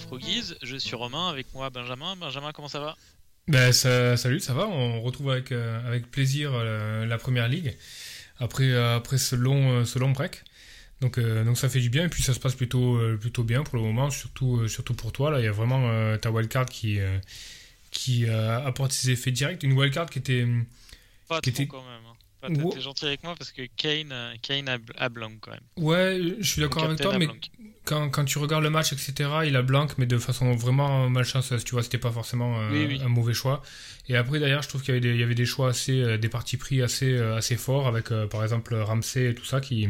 Froggies. Je suis Romain, avec moi Benjamin. Benjamin, comment ça va? Ben, ça- salut, ça va On retrouve avec, euh, avec plaisir euh, la Première Ligue après, euh, après ce, long, ce long break. Donc, donc ça fait du bien et puis ça se passe plutôt, plutôt bien pour le moment, surtout, surtout pour toi. Là, il y a vraiment ta wildcard qui, qui apporte ses effets directs. Une wildcard qui était. Pas Qui trop était- quand même. hein. Pas- T'es gentil avec moi parce que Kane, euh, Kane a, a blanc quand même. Ouais, je suis d'accord avec toi, mais quand, quand tu regardes le match, etc., il a blanc, mais de façon vraiment malchanceuse. Tu vois, c'était pas forcément euh, Oui, oui. un mauvais choix. Et après, derrière, je trouve qu'il y avait des, il y avait des choix assez, euh, des partis pris assez, euh, assez forts, avec par exemple Ramsey et tout ça qui,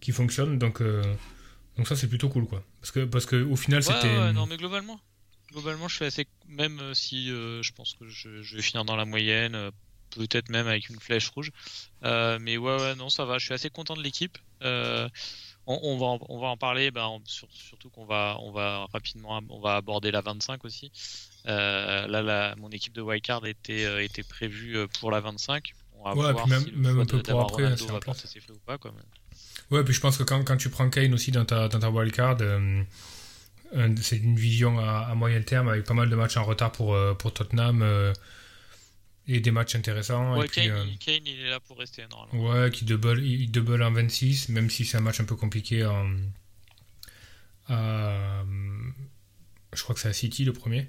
qui fonctionnent. Donc, donc ça, c'est plutôt cool, quoi. Parce que, parce que au final, Ouais, c'était. ouais, non, mais globalement, globalement, je suis assez. Même si je pense que je, je vais finir dans la moyenne, peut-être même avec une flèche rouge. Euh, mais ouais, ouais, non, ça va. Je suis assez content de l'équipe. Euh, on, on va, en, on va en parler. Ben, on- sur- surtout qu'on va, on va rapidement, ab- on va aborder la 25 aussi. Euh, là, la, mon équipe de wildcard était, était prévue pour la 25. On va Ouais, voir puis même- si même un peu pour après, Ronaldo c'est en va place. porter ses fruits ou pas, quoi. mais- Ouais, puis je pense que quand, quand tu prends Kane aussi dans ta, dans ta wildcard, c'est une vision à, à moyen terme avec pas mal de matchs en retard pour, pour Tottenham et des matchs intéressants. Ouais, et puis, Kane, euh, il- Kane, il est là pour rester normalement. ouais, qui double, il double en 26, même si c'est un match un peu compliqué en, à, je crois que c'est à City le premier.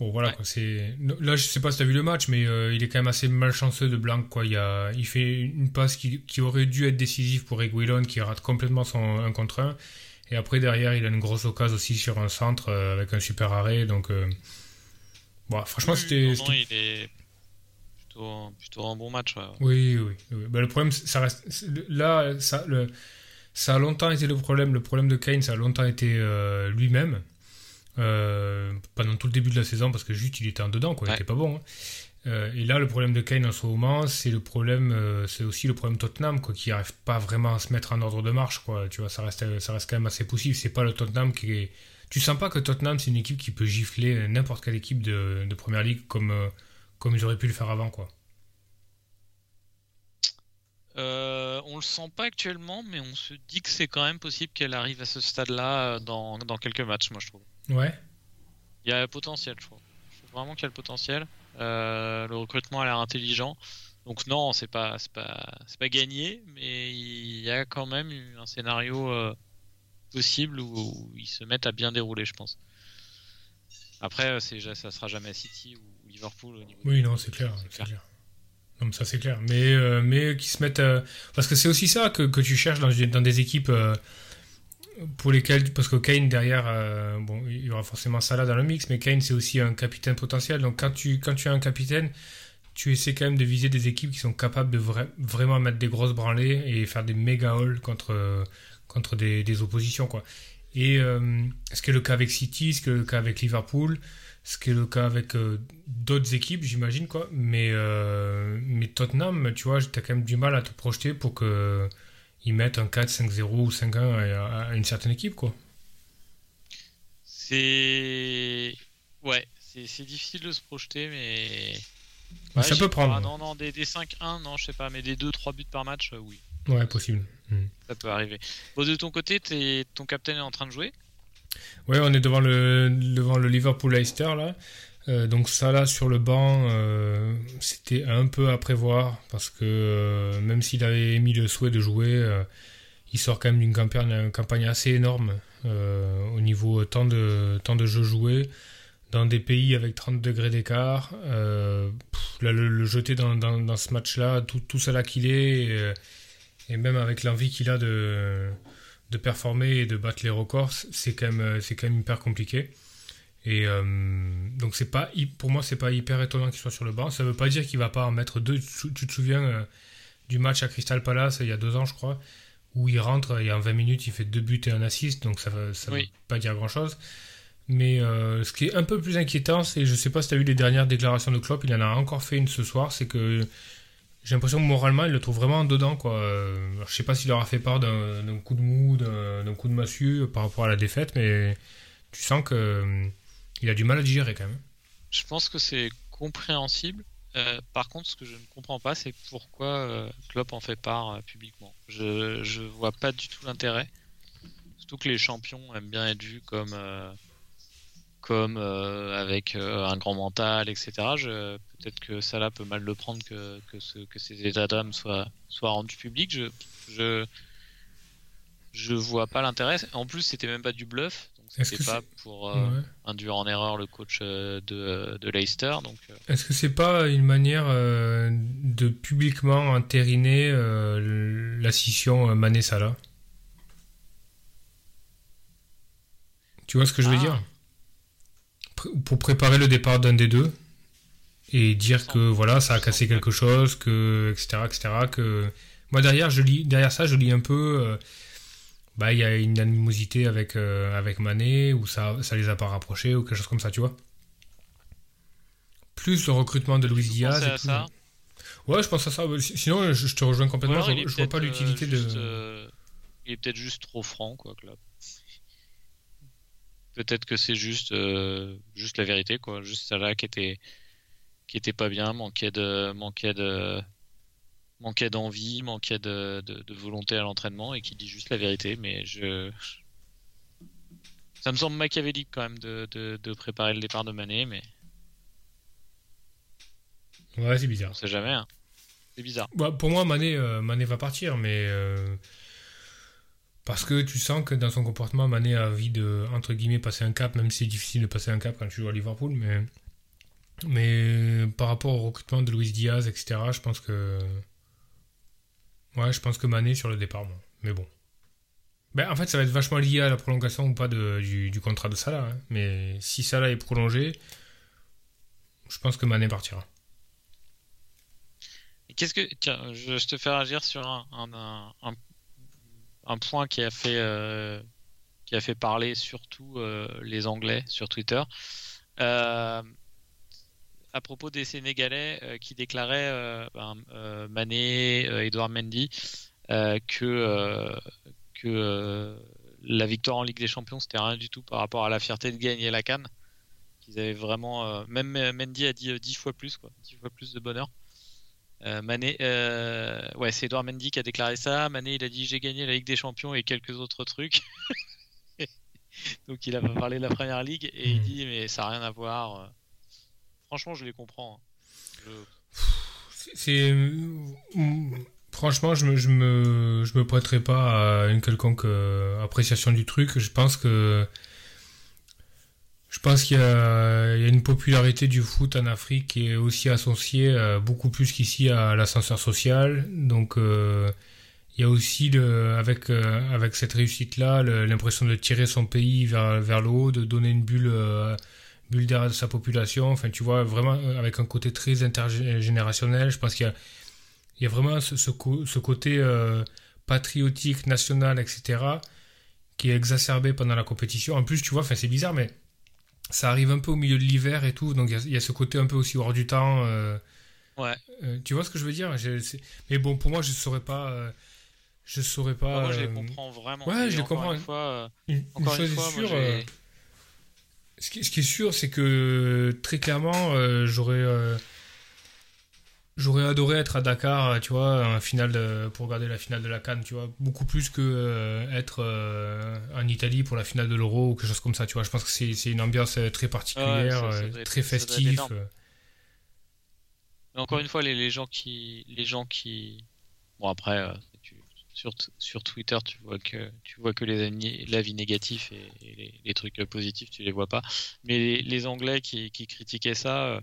Bon voilà Ouais. quoi, c'est là je sais pas si t'as vu le match mais euh, il est quand même assez malchanceux de Blanc quoi. Il, a... il fait une passe qui, qui aurait dû être décisive pour Reguilon qui rate complètement son 1 contre 1 et après derrière il a une grosse occasion aussi sur un centre euh, avec un super arrêt donc euh, bon, franchement Oui, c'était non, non, c'était- il est plutôt, plutôt un bon match. ouais. oui oui, oui. Le problème ça reste là ça le ça a longtemps été le problème le problème de Kane ça a longtemps été euh, lui-même euh, pendant tout le début de la saison parce que juste il était en dedans quoi il Ouais. était pas bon hein. Euh, et là le problème de Kane en ce moment c'est le problème euh, c'est aussi le problème Tottenham quoi qui arrive pas vraiment à se mettre en ordre de marche quoi tu vois ça reste ça reste quand même assez poussif c'est pas le Tottenham qui est tu sens pas que Tottenham c'est une équipe qui peut gifler n'importe quelle équipe de, de première ligue comme comme ils auraient pu le faire avant quoi Euh, on le sent pas actuellement, mais on se dit que c'est quand même possible qu'elle arrive à ce stade-là euh, dans, dans quelques matchs, moi je trouve. ouais Il y a le potentiel, je trouve. Je trouve vraiment qu'il y a le potentiel. Euh, le recrutement a l'air intelligent. Donc non, c'est pas, c'est pas, c'est pas gagné, mais il y a quand même un scénario euh, possible où, où ils se mettent à bien dérouler, je pense. Après, c'est, ça sera jamais City ou Liverpool au niveau. Oui, non, c'est clair. Non, mais ça c'est clair. Mais, euh, mais qui se mettent. euh, Parce que c'est aussi ça que, que tu cherches dans, dans des équipes euh, pour lesquelles. Parce que Kane derrière, bon, il y aura forcément Salah dans le mix, mais Kane c'est aussi un capitaine potentiel. Donc quand tu, quand tu as un capitaine, tu essaies quand même de viser des équipes qui sont capables de vra- vraiment mettre des grosses branlées et faire des méga hauls contre, contre des, des oppositions. Quoi. Et ce qui est le cas avec City, ce qui est le cas avec Liverpool, ce qui est le cas avec euh, d'autres équipes, j'imagine, quoi. Mais, euh, mais Tottenham, tu vois, t'as quand même du mal à te projeter pour que ils mettent un 4, 5-0 ou 5-1 à, à une certaine équipe, quoi. C'est. Ouais, c'est difficile de se projeter, mais. Ouais, ça peut prendre. Non, non, des, des 5-1, non, je sais pas, mais des 2-3 buts par match, euh, oui, Ouais, possible. Hmm. ça peut arriver. Bon, de ton côté, t'es- ton capitaine est en train de jouer. Ouais, on est devant le, devant le Liverpool-Leicester, là. Euh, donc ça, là, sur le banc, euh, c'était un peu à prévoir, parce que euh, même s'il avait émis le souhait de jouer, il sort quand même d'une campagne, assez énorme au niveau temps de, temps de jeu joué, dans des pays avec 30 degrés d'écart. Le, jeter dans, ce match-là, tout, tout ça qu'il est, et même avec l'envie qu'il a de de performer et de battre les records, c'est quand même, euh, c'est quand même hyper compliqué. Et euh, donc c'est pas, pour moi, c'est pas hyper étonnant qu'il soit sur le banc. Ça veut pas dire qu'il va pas en mettre deux. Tu te souviens euh, du match à Crystal Palace il y a deux ans, je crois, où il rentre et en 20 minutes il fait deux buts et un assist, donc ça ne veut pas dire grand chose. Mais euh, ce qui est un peu plus inquiétant, c'est, je sais pas si tu as vu les dernières déclarations de Klopp, il en a encore fait une ce soir, c'est que j'ai l'impression que moralement il le trouve vraiment dedans. Quoi. Alors, je sais pas s'il aura fait part d'un, coup de mou, d'un, coup de massue par rapport à la défaite, mais tu sens qu'il euh, a du mal à digérer quand même. Je pense que c'est compréhensible. Euh, par contre, ce que je ne comprends pas, c'est pourquoi Klopp en fait part publiquement. Je ne vois pas du tout l'intérêt. Surtout que les champions aiment bien être vus comme comme euh, avec euh, un grand mental, etc. Peut-être que Salah peut mal le prendre que, que, ce, que ces états d'âme soient, soient rendus publics. Je, je, je vois pas l'intérêt. En plus, c'était même pas du bluff. Donc c'était pas pour euh, induire en erreur le coach de, de Leicester. Donc, Est-ce que c'est pas une manière de publiquement entériner la scission Mané-Salah Tu vois ce que je veux ah. Pour préparer le départ d'un des deux et dire que voilà ça a cassé quelque chose que etc etc que moi derrière je lis derrière ça je lis un peu euh, bah il y a une animosité avec euh, avec Mané ou ça ça les a pas rapprochés ou quelque chose comme ça tu vois. Plus le recrutement de Luis Diaz et ça? Ouais je pense à ça sinon je, te rejoins complètement je, vois pas l'utilité euh, de il est peut-être juste trop franc quoi Peut-être que c'est juste, euh, juste la vérité, quoi. Juste là qui était, qui était pas bien, manquait de, manquait de, manquait d'envie, manquait de, de, volonté à l'entraînement et qui dit juste la vérité. Mais je, ça me semble machiavélique quand même de, de, préparer le départ de Mané, mais. Ouais, c'est bizarre. On sait jamais. Hein. C'est bizarre. Bah, pour moi, Mané, euh, Mané va partir, mais. Euh, parce que tu sens que dans son comportement, Mané a envie de, entre guillemets, passer un cap, même si c'est difficile de passer un cap quand tu joues à Liverpool, mais, mais par rapport au recrutement de Luis Diaz, etc., je pense que. Ouais, je pense que Mané sur le départ. Mais bon. Ben, en fait, ça va être vachement lié à la prolongation ou pas du, contrat de Salah. Hein. Mais si Salah est prolongé, je pense que Mané partira. Qu'est-ce que. Tiens, je, te fais réagir sur un, un point qui a fait, euh, qui a fait parler surtout euh, les Anglais sur Twitter. Euh, à propos des Sénégalais qui déclaraient ben, Mané, Edouard Mendy, que, que la victoire en Ligue des Champions, c'était rien du tout par rapport à la fierté de gagner la Cannes. Avaient vraiment. même Mendy a dit dix fois plus, quoi, dix fois plus de bonheur. Euh, Mané, euh, ouais, c'est Edouard Mendy qui a déclaré ça. Mané, il a dit j'ai gagné la Ligue des Champions et quelques autres trucs. Donc il a parlé de la Première Ligue et il hmm. dit mais ça n'a rien à voir. Franchement, je les comprends. Hein. C'est franchement, je me, je me, je me prêterai pas à une quelconque euh, appréciation du truc. Je pense que je pense qu'il y, a une popularité du foot en Afrique qui est aussi associée euh, beaucoup plus qu'ici à l'ascenseur social. Donc euh, il y a aussi avec euh, avec cette réussite là l'impression de tirer son pays vers vers le haut, de donner une bulle bulle d'air à sa population. Enfin tu vois vraiment avec un côté très intergénérationnel. Je pense qu'il y y a vraiment ce, ce, ce côté patriotique, national, etc. qui est exacerbé pendant la compétition. En plus tu vois, enfin c'est bizarre mais ça arrive un peu au milieu de l'hiver et tout, donc il y, a ce côté un peu aussi hors du temps. Euh, ouais. Euh, tu vois ce que je veux dire? Mais bon, pour moi, je ne saurais pas. Euh, je saurais pas. Moi, je les comprends vraiment. Ouais, je les comprends. Une fois, une, chose est sûre. ce, qui, ce, qui, est sûr, c'est que très clairement, j'aurais J'aurais adoré être à Dakar, tu vois, en finale pour regarder la finale de la Cannes, tu vois, beaucoup plus que euh, être euh, en Italie pour la finale de l'Euro ou quelque chose comme ça, tu vois. Je pense que c'est une ambiance euh, très particulière, très festive. encore une fois, les, les, gens qui, les gens qui, bon après, sur, sur Twitter, tu vois que tu vois que les l'avis négatif et, les, trucs positifs, tu les vois pas. Mais les, les Anglais qui, qui critiquaient ça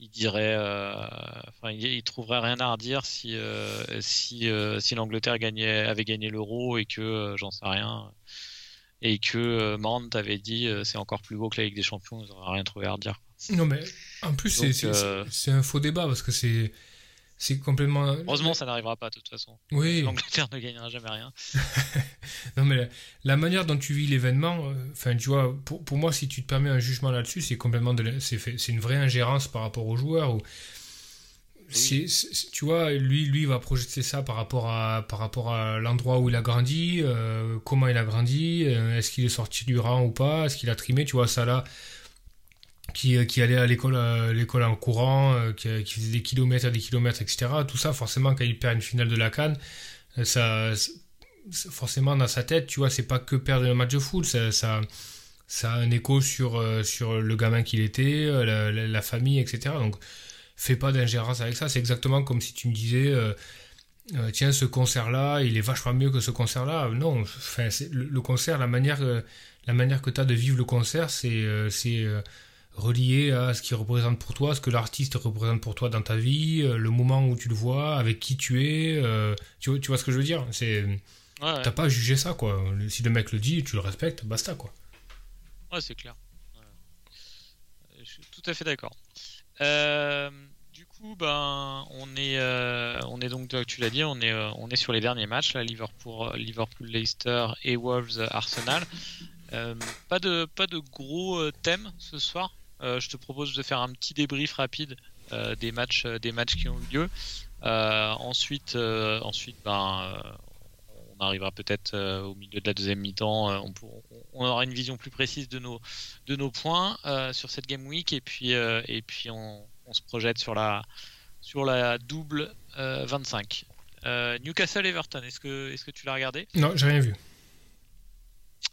il dirait, euh, enfin, il, trouverait rien à redire si euh, si euh, si l'Angleterre gagnait avait gagné l'Euro et que j'en sais rien et que Mand avait dit c'est encore plus beau que la Ligue des Champions, ils n'auraient rien trouvé à redire. Non mais en plus c'est un faux débat parce que c'est c'est complètement. Heureusement, ça n'arrivera pas de toute façon. Oui. L'Angleterre ne gagnera jamais rien. non, mais la, la, manière dont tu vis l'événement, enfin, tu vois, pour, pour, moi, si tu te permets un jugement là-dessus, c'est complètement c'est une vraie ingérence par rapport aux joueurs. Ou, oui. tu vois, lui, lui va projeter ça par rapport à, par rapport à l'endroit où il a grandi, euh, comment il a grandi, euh, est-ce qu'il est sorti du rang ou pas, est-ce qu'il a trimé, tu vois, ça là, qui, qui allait à l'école, l'école en courant, euh, qui, faisait des kilomètres et des kilomètres, etc. Tout ça, forcément, quand il perd une finale de la Cannes, ça, forcément dans sa tête, tu vois, c'est pas que perdre le match de foot, ça, a un écho sur, sur le gamin qu'il était, la, famille, etc. Donc, fais pas d'ingérence avec ça. C'est exactement comme si tu me disais, euh, euh, tiens, ce concert-là, il est vachement mieux que ce concert-là. Non, le, concert, la manière, euh, la manière que tu as de vivre le concert, c'est relié à ce qu'il représente pour toi, ce que l'artiste représente pour toi dans ta vie, le moment où tu le vois, avec qui tu es. tu, vois, tu vois ce que je veux dire? C'est ouais, ouais. T'as pas à juger ça, quoi. Si le mec le dit, tu le respectes, basta, quoi. Ouais, c'est clair. Je suis tout à fait d'accord. Euh, du coup, ben, on est, euh, on est donc, tu l'as dit, on est, euh, on est sur les derniers matchs, là, Liverpool, Liverpool, Leicester et Wolves, Arsenal. pas de, pas de gros thèmes ce soir. Je te propose de faire un petit débrief rapide des matchs, des matchs qui ont eu lieu. ensuite, ensuite, ben, on arrivera peut-être au milieu de la deuxième mi-temps. On, aura une vision plus précise de nos, de nos points sur cette game week et puis, et puis on, on, se projette sur la, sur la double 25. Newcastle Everton, est-ce que, est que tu l'as regardé? Non, j'ai rien vu.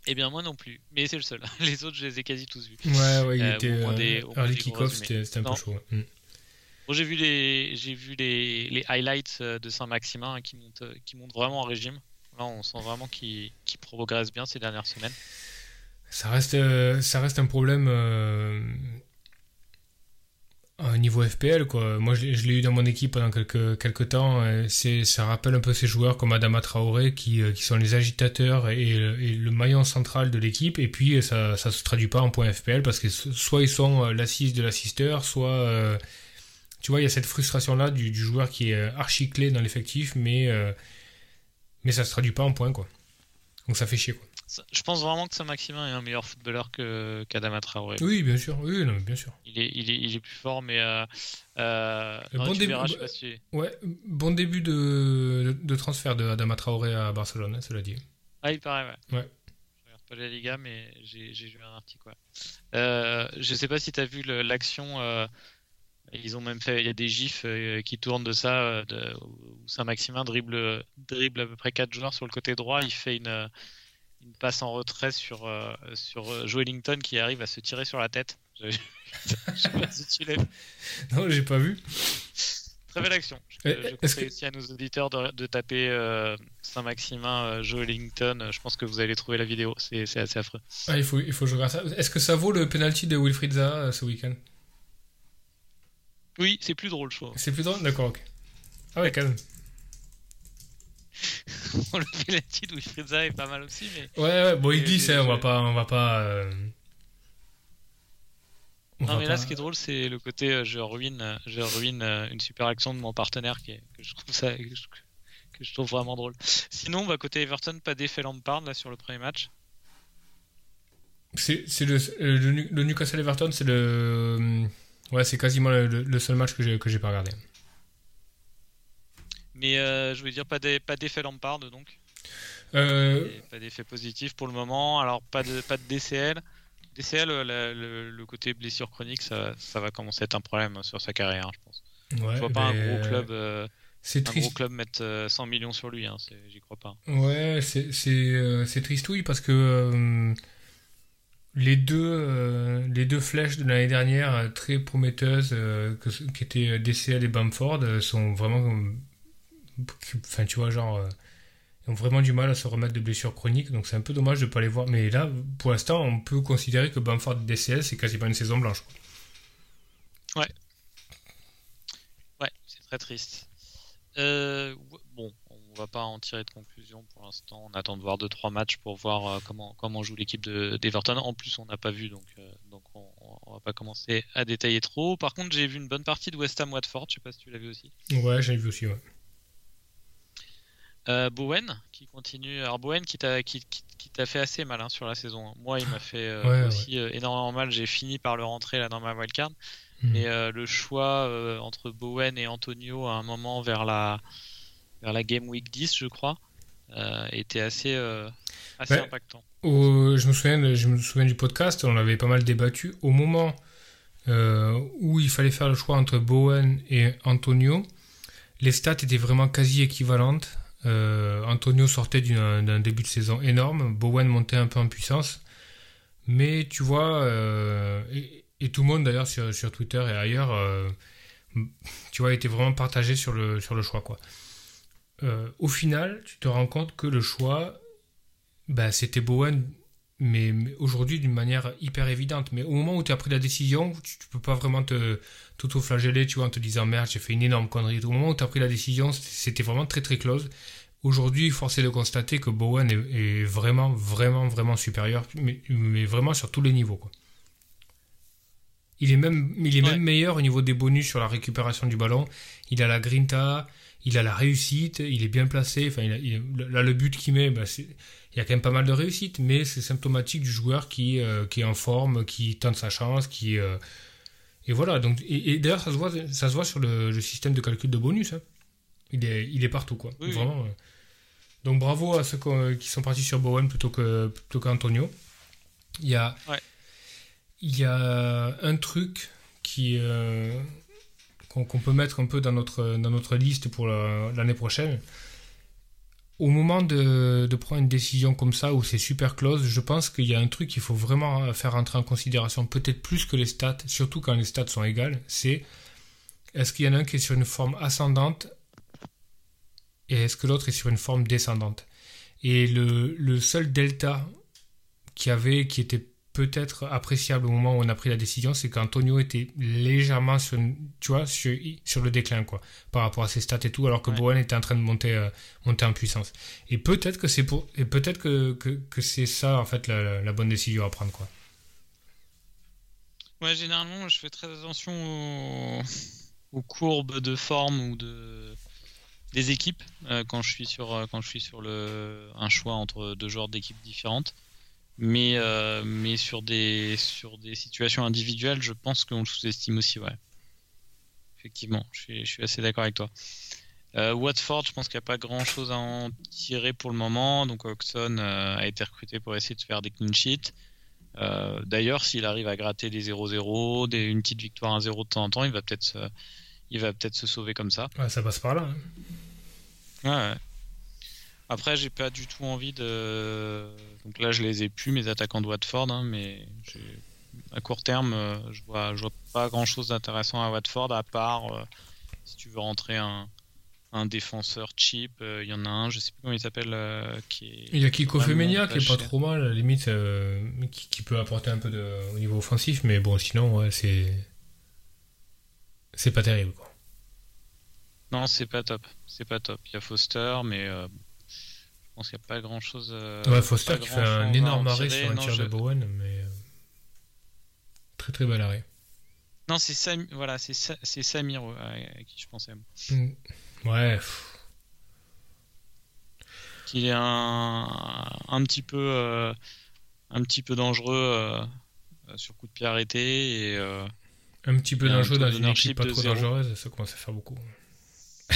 Eh bien, moi non plus, mais c'est le seul. Les autres, je les ai quasi tous vus. Ouais, ouais, il était. Euh, des, early kick-off, c'était un peu chaud. Ouais. Mm. Bon, j'ai vu les, j'ai vu les, les highlights de Saint-Maximin hein, qui montent, qui montent vraiment en régime. Là, on sent vraiment qu'il qu progresse bien ces dernières semaines. Ça reste, euh, ça reste un problème euh, au niveau FPL. Quoi. Moi, je, l'ai eu dans mon équipe pendant quelques, quelques temps. C'est, ça rappelle un peu ces joueurs comme Adama Traoré qui, qui sont les agitateurs et, et le maillon central de l'équipe. Et puis, ça ne se traduit pas en point FPL parce que soit ils sont l'assise de l'assisteur, soit... Euh, tu vois, il y a cette frustration-là du, du, joueur qui est archi clé dans l'effectif, mais euh, mais ça se traduit pas en points quoi. Donc ça fait chier quoi. Je pense vraiment que Saint-Maximin est un meilleur footballeur que qu'Adama Traoré. Oui, bien sûr. Oui, non, bien sûr. Il est, il est, il est plus fort, mais euh, euh, bon, début, verras, pas si... ouais, bon début de, de transfert de Adama Traoré à Barcelone, hein, cela dit. Ah, il paraît, ouais. Ouais. Je regarde pas la Liga, mais j'ai lu un article. Ouais. Euh, je sais pas si tu as vu l'action. Euh, ils ont même fait, il y a des gifs qui tournent de ça, de, où Saint-Maximin dribble, dribble à peu près 4 joueurs sur le côté droit. Il fait une, une passe en retrait sur, euh, sur Joe Ellington qui arrive à se tirer sur la tête. Je, sais pas si tu l'as vu. Non, j'ai pas vu. Très belle action. Je, je conseille que... aussi à nos auditeurs de, de taper euh, Saint-Maximin, euh, Joe Ellington. Je pense que vous allez trouver la vidéo. C'est assez affreux. Ah, il faut, il faut je regarde ça. Est-ce que ça vaut le penalty de Wilfried Zaha ce week-end? Oui, c'est plus drôle, je trouve. C'est plus drôle? D'accord, ok. Ah ouais, quand même. Le penalty de Wilfried Zaha est pas mal aussi, mais. Ouais, ouais, bon, il glisse, hein, on va pas. On va pas euh... on non, va mais pas... là, ce qui est drôle, c'est le côté euh, je ruine, je ruine euh, une super action de mon partenaire qui est, que je trouve ça. Que je, que je trouve vraiment drôle. Sinon, bah, côté Everton, pas d'effet Lampard là sur le premier match. C'est le, le, le, Newcastle Everton, c'est le. Ouais, c'est quasiment le, le, seul match que j'ai que j'ai pas regardé. Mais euh, je veux dire, pas d'effet Lampard donc. Euh... Pas d'effet positif pour le moment. Alors, pas de, pas de DCL. DCL, le, le, le côté blessure chronique, ça, ça, va commencer à être un problème sur sa carrière, hein, je pense. Ouais, je vois pas un gros club. Euh, c'est un gros club mettre 100 millions sur lui, hein, j'y crois pas. Ouais, c'est euh, tristouille parce que euh, les deux, euh, les deux flèches de l'année dernière, très prometteuses, que, qui étaient DCL et Bamford, sont vraiment enfin tu vois genre euh, ils ont vraiment du mal à se remettre de blessures chroniques donc c'est un peu dommage de pas les voir. Mais là pour l'instant on peut considérer que Bamford DCL c'est quasiment une saison blanche ouais. Ouais c'est très triste. Euh, bon on va pas en tirer de conclusion pour l'instant. On attend de voir 2-3 matchs pour voir euh, comment comment joue l'équipe d'Everton. En plus on n'a pas vu donc euh, donc on, on, va va pas commencer à détailler trop. Par contre, j'ai vu une bonne partie de West Ham Watford, je sais pas si tu l'as vu aussi. Ouais, j'ai vu aussi, ouais. Euh, Bowen qui continue. Alors Bowen qui t'a qui, qui, t'a fait assez mal hein, sur la saison. hein. Moi, il m'a fait euh, Ouais, aussi euh, énormément mal. J'ai fini par le rentrer là dans ma wildcard. Mhm. Mais le choix entre Bowen et Antonio à un moment vers la vers la game week 10, je crois, était assez assez Ouais. impactant. Au- je, me souviens, je me souviens du podcast, on avait pas mal débattu. Au moment où il fallait faire le choix entre Bowen et Antonio, les stats étaient vraiment quasi équivalentes. Euh, Antonio sortait d'un début de saison énorme, Bowen montait un peu en puissance. Mais tu vois, euh, et, tout le monde d'ailleurs sur, sur Twitter et ailleurs, euh, tu vois, était vraiment partagé sur le, sur le choix. Quoi. Au final, tu te rends compte que le choix, bah, c'était Bowen, mais, mais aujourd'hui d'une manière hyper évidente. Mais au moment où tu as pris la décision, tu, tu peux pas vraiment te t'auto-flageller, tu vois, en te disant merde, j'ai fait une énorme connerie. Au moment où tu as pris la décision, c'était vraiment très très close. Aujourd'hui, force est de constater que Bowen est, est vraiment, vraiment, vraiment supérieur, mais, mais vraiment sur tous les niveaux. Quoi. Il est même, il est Ouais. même meilleur au niveau des bonus sur la récupération du ballon. Il a la grinta, il a la réussite, il est bien placé. Enfin, il a- il- là, le but qu'il met, bah, c'est- il y a quand même pas mal de réussite, mais c'est symptomatique du joueur qui, euh, qui est en forme, qui tente sa chance, qui euh, et voilà. Donc et, et d'ailleurs ça se voit, ça se voit sur le, le système de calcul de bonus. hein. Il est, il est partout quoi. Oui. Vraiment. Donc bravo à ceux qui sont partis sur Bowen plutôt que plutôt qu'Antonio. Il y a Ouais. il y a un truc qui euh, qu'on peut mettre un peu dans notre dans notre liste pour la- l'année prochaine au moment de, prendre une décision comme ça où c'est super close, je pense qu'il y a un truc qu'il faut vraiment faire entrer en considération, peut-être plus que les stats, surtout quand les stats sont égales, c'est est-ce qu'il y en a un qui est sur une forme ascendante et est-ce que l'autre est sur une forme descendante? Et le, le seul delta qui avait, qui était peut-être appréciable au moment où on a pris la décision, c'est qu'Antonio était légèrement sur, tu vois, sur, sur le déclin, quoi, par rapport à ses stats et tout, alors que Ouais. Bowen était en train de monter, euh, monter en puissance. Et peut-être que c'est pour, et peut-être que, que, que c'est ça, en fait, la, bonne décision à prendre, quoi. Ouais, généralement, je fais très attention aux, aux courbes de forme ou de des équipes euh, quand je suis sur euh, quand je suis sur le un choix entre deux joueurs d'équipes différentes. Mais euh, mais sur des sur des situations individuelles, je pense qu'on le sous-estime aussi, ouais. Effectivement, je suis, je suis assez d'accord avec toi. Euh, Watford, je pense qu'il n'y a pas grand chose à en tirer pour le moment. Donc Oxon euh, a été recruté pour essayer de faire des clean sheets. D'ailleurs, s'il arrive à gratter des 0-0, des, une petite victoire 1-0 de temps en temps, il va peut-être se, il va peut-être se sauver comme ça. Ouais, ça passe par là. hein. Ouais, ouais. Après, j'ai pas du tout envie de. Donc là, je les ai plus, mes attaquants de Watford, hein, mais à court terme, euh, je vois, je vois pas grand chose d'intéressant à Watford, à part euh, si tu veux rentrer un, un défenseur cheap. euh, Il y en a un, je sais plus comment il s'appelle, euh, qui est. Il y a Kiko Femenia qui est pas cher. trop mal, à la limite, qui, qui peut apporter un peu de, au niveau offensif, mais bon, sinon, ouais, c'est. C'est pas terrible, quoi. Non, c'est pas top. C'est pas top. Il y a Foster, mais pense qu'il n'y a pas grand chose. Ouais, Foster qui fait un énorme arrêt tirer. sur un Non, tir je- de Bowen, mais. euh, Très très bel arrêt. Non, c'est Sam... voilà, c'est Sa- Samir à qui je pensais. Mm. Ouais, pff, est un, un petit peu, euh, un petit peu dangereux euh, euh, sur coup de pied arrêté et euh, un petit peu dangereux dans une équipe pas trop dangereuse, ça commence à faire beaucoup.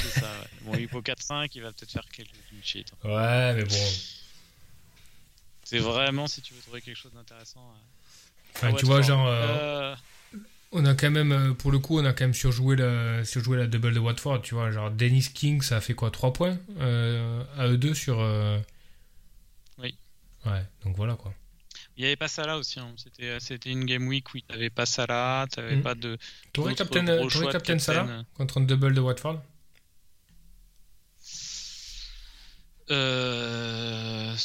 C'est ça. ouais. Bon, 4-5, il va peut-être faire quelques hein. Ouais, mais bon. C'est vraiment si tu veux trouver quelque chose d'intéressant. euh, Enfin, tu vois, genre, euh, Euh, on a quand même, pour le coup, on a quand même surjoué la, surjoué la double de Watford, tu vois. Genre, Dennis King, ça a fait quoi 3 points euh, à eux deux sur. euh, Oui. Ouais, donc voilà quoi. Il n'y avait pas ça là aussi. hein. C'était, c'était une game week où il n'y avait pas Salah, tu n'avais Mm. pas de. T'aurais captain, captain captain. Salah contre un double de Watford? Euh...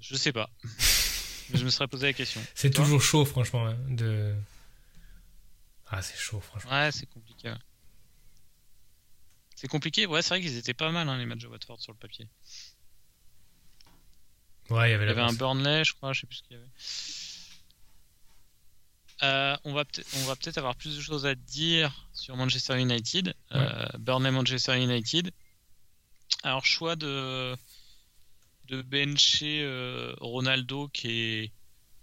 Je sais pas. je me serais posé la question. C'est toujours chaud, franchement. hein, de... Ah, c'est chaud, franchement. Ouais, c'est compliqué. C'est compliqué, ouais, c'est vrai qu'ils étaient pas mal hein, les matchs de Watford sur le papier. Ouais, il y avait Il y avait un. Burnley, je crois, je sais plus ce qu'il y avait. Euh, on va peut-être avoir plus de choses à dire sur Manchester United, euh, Burnley Manchester United. Alors choix de de bencher euh, Ronaldo qui est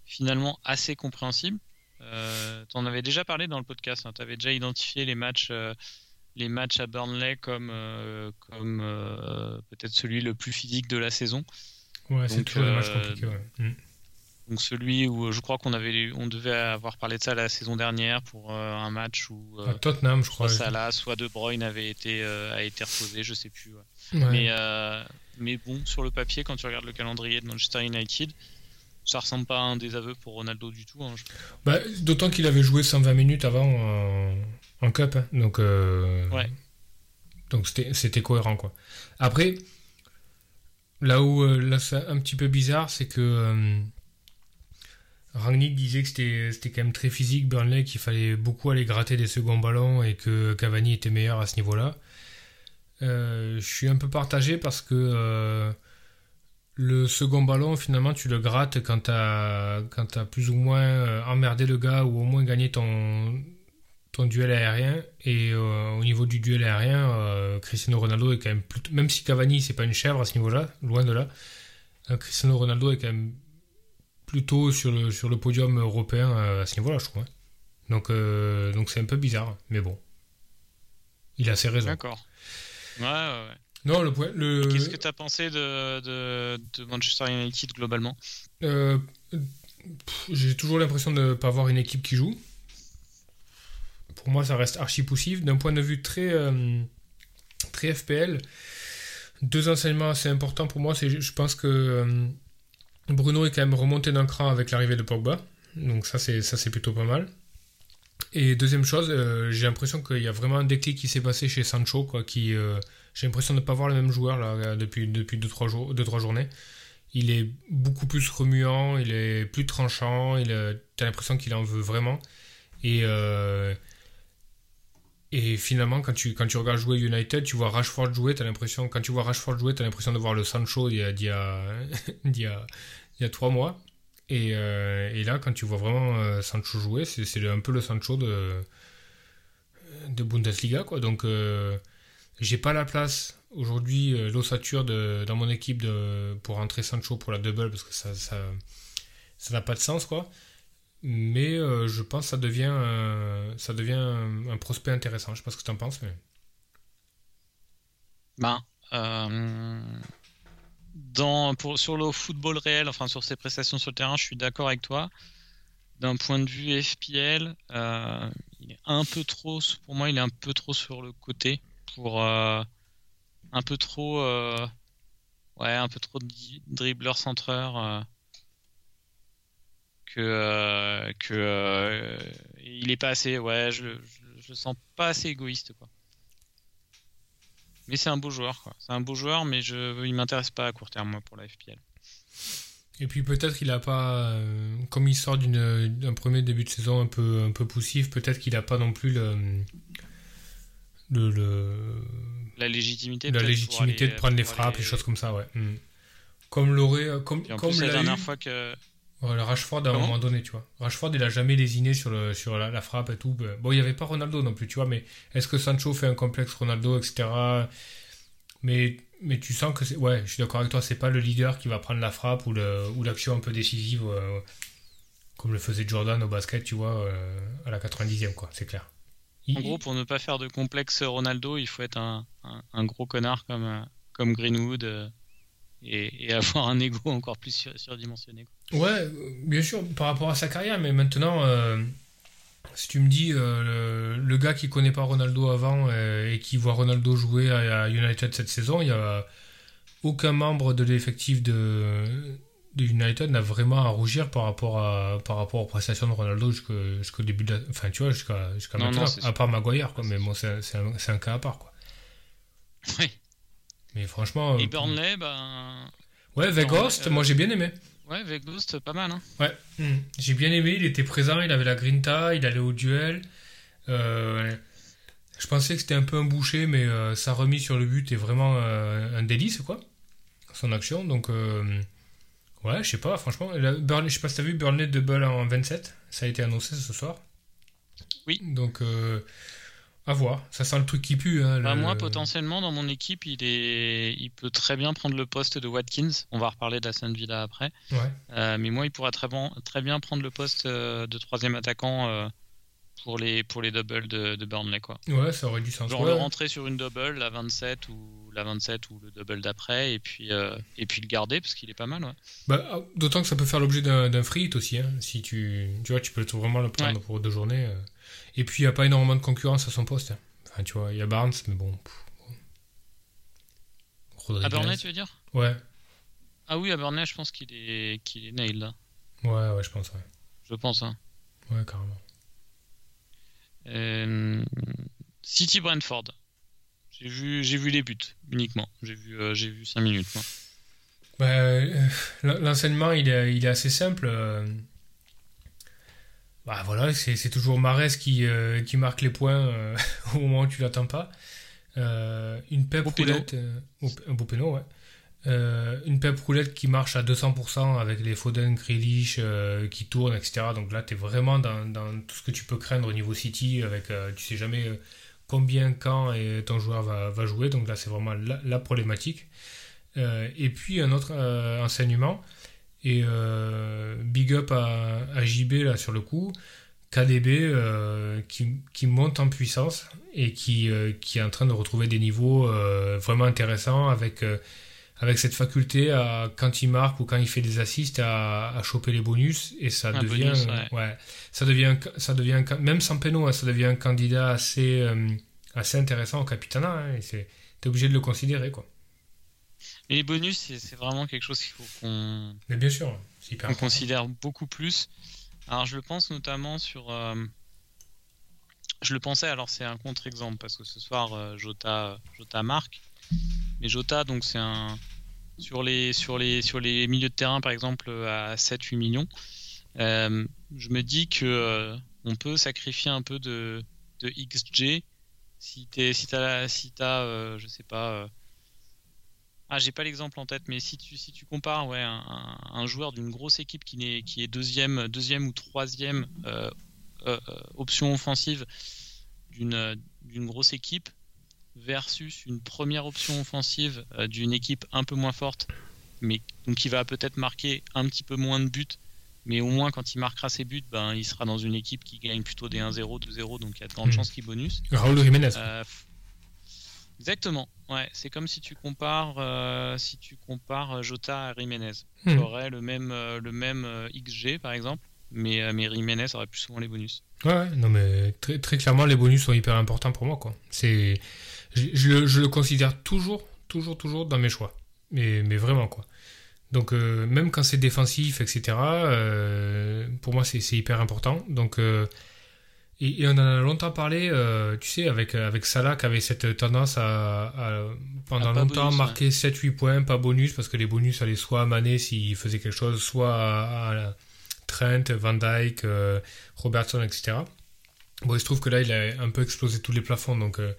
finalement assez compréhensible. Tu en avais déjà parlé dans le podcast. Hein. Tu avais déjà identifié les matchs les matchs à Burnley comme comme peut-être celui le plus physique de la saison. Ouais, c'est toujours des matchs compliqués. Mm. Donc celui où je crois qu'on avait, on devait avoir parlé de ça la saison dernière pour euh, un match où euh, Tottenham, je crois. Soit Salah, soit De Bruyne avait été euh, a été reposé, je sais plus. Mais mais bon, sur le papier, quand tu regardes le calendrier de Manchester United, ça ressemble pas à un désaveu pour Ronaldo du tout. Hein, bah, D'autant qu'il avait joué 120 minutes avant en, en cup, hein. donc ouais. donc c'était cohérent quoi. Après, là où là c'est un petit peu bizarre, c'est que Rangnick disait que c'était quand même très physique Burnley, qu'il fallait beaucoup aller gratter des seconds ballons et que Cavani était meilleur à ce niveau-là. Euh, je suis un peu partagé parce que euh, le second ballon, finalement, tu le grattes quand tu as, plus ou moins euh, emmerdé le gars ou au moins gagné ton, ton duel aérien. Et au niveau du duel aérien, Cristiano Ronaldo est quand même plutôt. Même si Cavani, c'est pas une chèvre à ce niveau-là, loin de là, Cristiano Ronaldo est quand même plutôt sur le, sur le podium européen euh, à ce niveau-là, je trouve. Hein. Donc, euh, donc c'est un peu bizarre, mais bon. Il a ses raisons. D'accord. Ouais, ouais, Non, le. Qu'est-ce que tu as pensé de, de, Manchester United globalement? Euh, J'ai toujours l'impression de ne pas avoir une équipe qui joue. Pour moi, ça reste archi poussif. D'un point de vue très, très FPL, deux enseignements assez importants pour moi. C'est, je pense que Bruno est quand même remonté d'un cran avec l'arrivée de Pogba. Donc ça c'est ça c'est plutôt pas mal. Et deuxième chose, euh, j'ai l'impression qu'il y a vraiment un déclic qui s'est passé chez Sancho, quoi, qui euh, j'ai l'impression de ne pas voir le même joueur là depuis depuis deux trois jours, journées. Il est beaucoup plus remuant, il est plus tranchant, il t'as l'impression qu'il en veut vraiment. Euh, et finalement, quand tu, quand tu regardes jouer United, tu vois Rashford jouer, as l'impression, quand tu vois Rashford jouer, tu as l'impression de voir le Sancho d'il y a, d'il y a, il y a trois mois. Et, euh, et, là, quand tu vois vraiment euh, Sancho jouer, c'est, c'est un peu le Sancho de, de Bundesliga. Quoi. Donc, euh, j'ai pas la place aujourd'hui, l'ossature de, dans mon équipe pour rentrer Sancho pour la double parce que ça, ça, ça n'a pas de sens. quoi mais euh, je pense que ça devient, ça devient un, prospect intéressant. Je sais pas ce que tu en penses. Mais... Ben, euh, dans, pour, sur le football réel, enfin sur ses prestations sur le terrain, je suis d'accord avec toi. D'un point de vue FPL, euh, il est un peu trop, pour moi, il est un peu trop sur le côté pour un peu trop, ouais, un peu trop dribbleur centreur que euh, que euh, il est pas assez ouais je, je, le sens pas assez égoïste quoi. Mais c'est un beau joueur quoi. C'est un beau joueur mais je il m'intéresse pas à court terme moi pour la FPL et puis peut-être qu'il a pas euh, comme il sort d'un premier début de saison un peu un peu poussif peut-être qu'il a pas non plus le le, la légitimité la légitimité de prendre les frappes les... choses comme ça ouais. Hmm. comme l'aurait comme comme la dernière fois que le Rashford à un moment donné, tu vois. Rashford, il a jamais lésiné sur, le, sur la, frappe et tout. Ben, bon, il n'y avait pas Ronaldo non plus, tu vois, mais est-ce que Sancho fait un complexe Ronaldo, etc. Mais, mais tu sens que c'est. Ouais, je suis d'accord avec toi, c'est pas le leader qui va prendre la frappe ou l'action ou un peu décisive, euh, comme le faisait Jordan au basket, tu vois, euh, à la 90e, quoi, c'est clair. En gros, pour ne pas faire de complexe Ronaldo, il faut être un, un, gros connard comme, euh, comme Greenwood et, avoir un ego encore plus surdimensionné. Ouais, bien sûr, par rapport à sa carrière, mais maintenant, euh, si tu me dis euh, le, gars qui connaît pas Ronaldo avant euh, et qui voit Ronaldo jouer à, United cette saison, il y a aucun membre de l'effectif de, de United n'a vraiment à rougir par rapport à par rapport aux prestations de Ronaldo jusqu'au début de la, enfin tu vois jusqu'à maintenant à part Maguire quoi. Mais bon c'est un, un, cas à part quoi. Oui mais franchement. Et euh, Burnley, ben. Ouais, Vegost, moi j'ai bien aimé. Ouais, Vegost, pas mal. Hein. Ouais, hmm. j'ai bien aimé. Il était présent, il avait la grinta, il allait au duel. Euh, je pensais que c'était un peu un boucher, mais euh, sa remise sur le but est vraiment un délice, quoi. Son action. Donc, Ouais, je sais pas, franchement. La, Burnley, je sais pas si t'as vu Burnley double en 27. Ça a été annoncé ce soir. Oui. Donc, euh, à voir. Ça sent le truc qui pue. Hein, Bah, le- moi, potentiellement, dans mon équipe, il, est... il peut très bien prendre le poste de Watkins. On va reparler d'Aston Villa après. Ouais. Euh, mais moi, il pourra très, bon- très bien prendre le poste euh, de troisième attaquant euh, pour, les, pour les doubles de, de Burnley. Quoi. ouais, ça aurait du sens. Genre Ouais. le rentrer sur une double, la 27 ou la 27 ou le double d'après, et puis, euh, et puis le garder parce qu'il est pas mal. Ouais. Bah, ah, D'autant que ça peut faire l'objet d'un free hit aussi. Hein, si tu, tu vois, tu peux vraiment le prendre Ouais. pour deux journées. euh. Et puis, il n'y a pas énormément de concurrence à son poste. hein. Enfin, tu vois, il y a Barnes, mais bon. pff. À Burnley, tu veux dire? Ouais, Ah oui, à Burnley, je pense qu'il est, qu'il est nailed. là. ouais, ouais, je pense. Ouais, Je pense. Hein. ouais carrément. Euh, City Brentford. J'ai vu, j'ai vu les buts uniquement. J'ai vu, euh, j'ai vu 5 minutes. moi. Bah, euh, l'en- L'enseignement, il est, il est assez simple. Bah voilà, c'est c'est toujours Marès qui, euh, qui marque les points au moment où tu l'attends pas. Une pep roulette, au- un beau péno, ouais. Euh, une pep roulette qui marche à 200% avec les Foden, Grealish euh, qui tournent, etc. Donc là, tu es vraiment dans, tout ce que tu peux craindre au niveau City. Avec, euh, tu sais jamais euh, combien, quand et ton joueur va, va jouer. Donc là, c'est vraiment la, la problématique. Et puis un autre enseignement, et big up à, à JB là sur le coup, KDB qui, qui monte en puissance et qui, qui est en train de retrouver des niveaux vraiment intéressants avec, avec cette faculté à, quand il marque ou quand il fait des assists à, à choper les bonus et ça Un devient bonus, ouais. ouais. ça devient ça devient même sans péno hein, ça devient un candidat assez euh, assez intéressant au capitanat hein, c'est t'es obligé de le considérer quoi Et les bonus, c'est vraiment quelque chose qu'il faut qu'on mais bien sûr important. considère beaucoup plus. Alors je le pense notamment sur. euh, je le pensais, alors c'est un contre-exemple parce que ce soir euh, Jota, Jota marque. Mais Jota, donc c'est un. Sur les, sur, les, sur les milieux de terrain, par exemple, à 7-8 millions, euh, je me dis que euh, on peut sacrifier un peu de, de XG si tu si t'as, si t'as, euh, je sais pas. ah, j'ai pas l'exemple en tête, mais si tu, si tu compares ouais, un, joueur d'une grosse équipe qui est, qui est deuxième, deuxième ou troisième option offensive d'une grosse équipe versus une première option offensive euh, d'une équipe un peu moins forte, mais donc qui va peut-être marquer un petit peu moins de buts, mais au moins quand il marquera ses buts, ben, il sera dans une équipe qui gagne plutôt des 1-0, 2-0, donc il y a de grandes Mhm. chances qu'il bonus. Raúl Jiménez Euh, Exactement. Ouais, c'est comme si tu compares, euh, si tu compares Jota à Jiménez. Tu Hmm. aurais le même, le même XG par exemple, mais, euh, mais Jiménez aurait plus souvent les bonus. Ouais, ouais, non mais très, très clairement les bonus sont hyper importants pour moi quoi. C'est je, je le, je le considère toujours toujours toujours dans mes choix. Mais mais vraiment quoi. Donc euh, même quand c'est défensif etc. euh, pour moi c'est c'est hyper important. Donc euh, et, et on en a longtemps parlé, tu sais, avec, avec Salah qui avait cette tendance à, à, pendant À longtemps bonus, marquer 7-8 points, pas bonus, parce que les bonus allaient soit à Mané s'il faisait quelque chose, soit à, à Trent, Van Dyke, euh, Robertson, etc. Bon, il se trouve que là, il a un peu explosé tous les plafonds, donc, euh,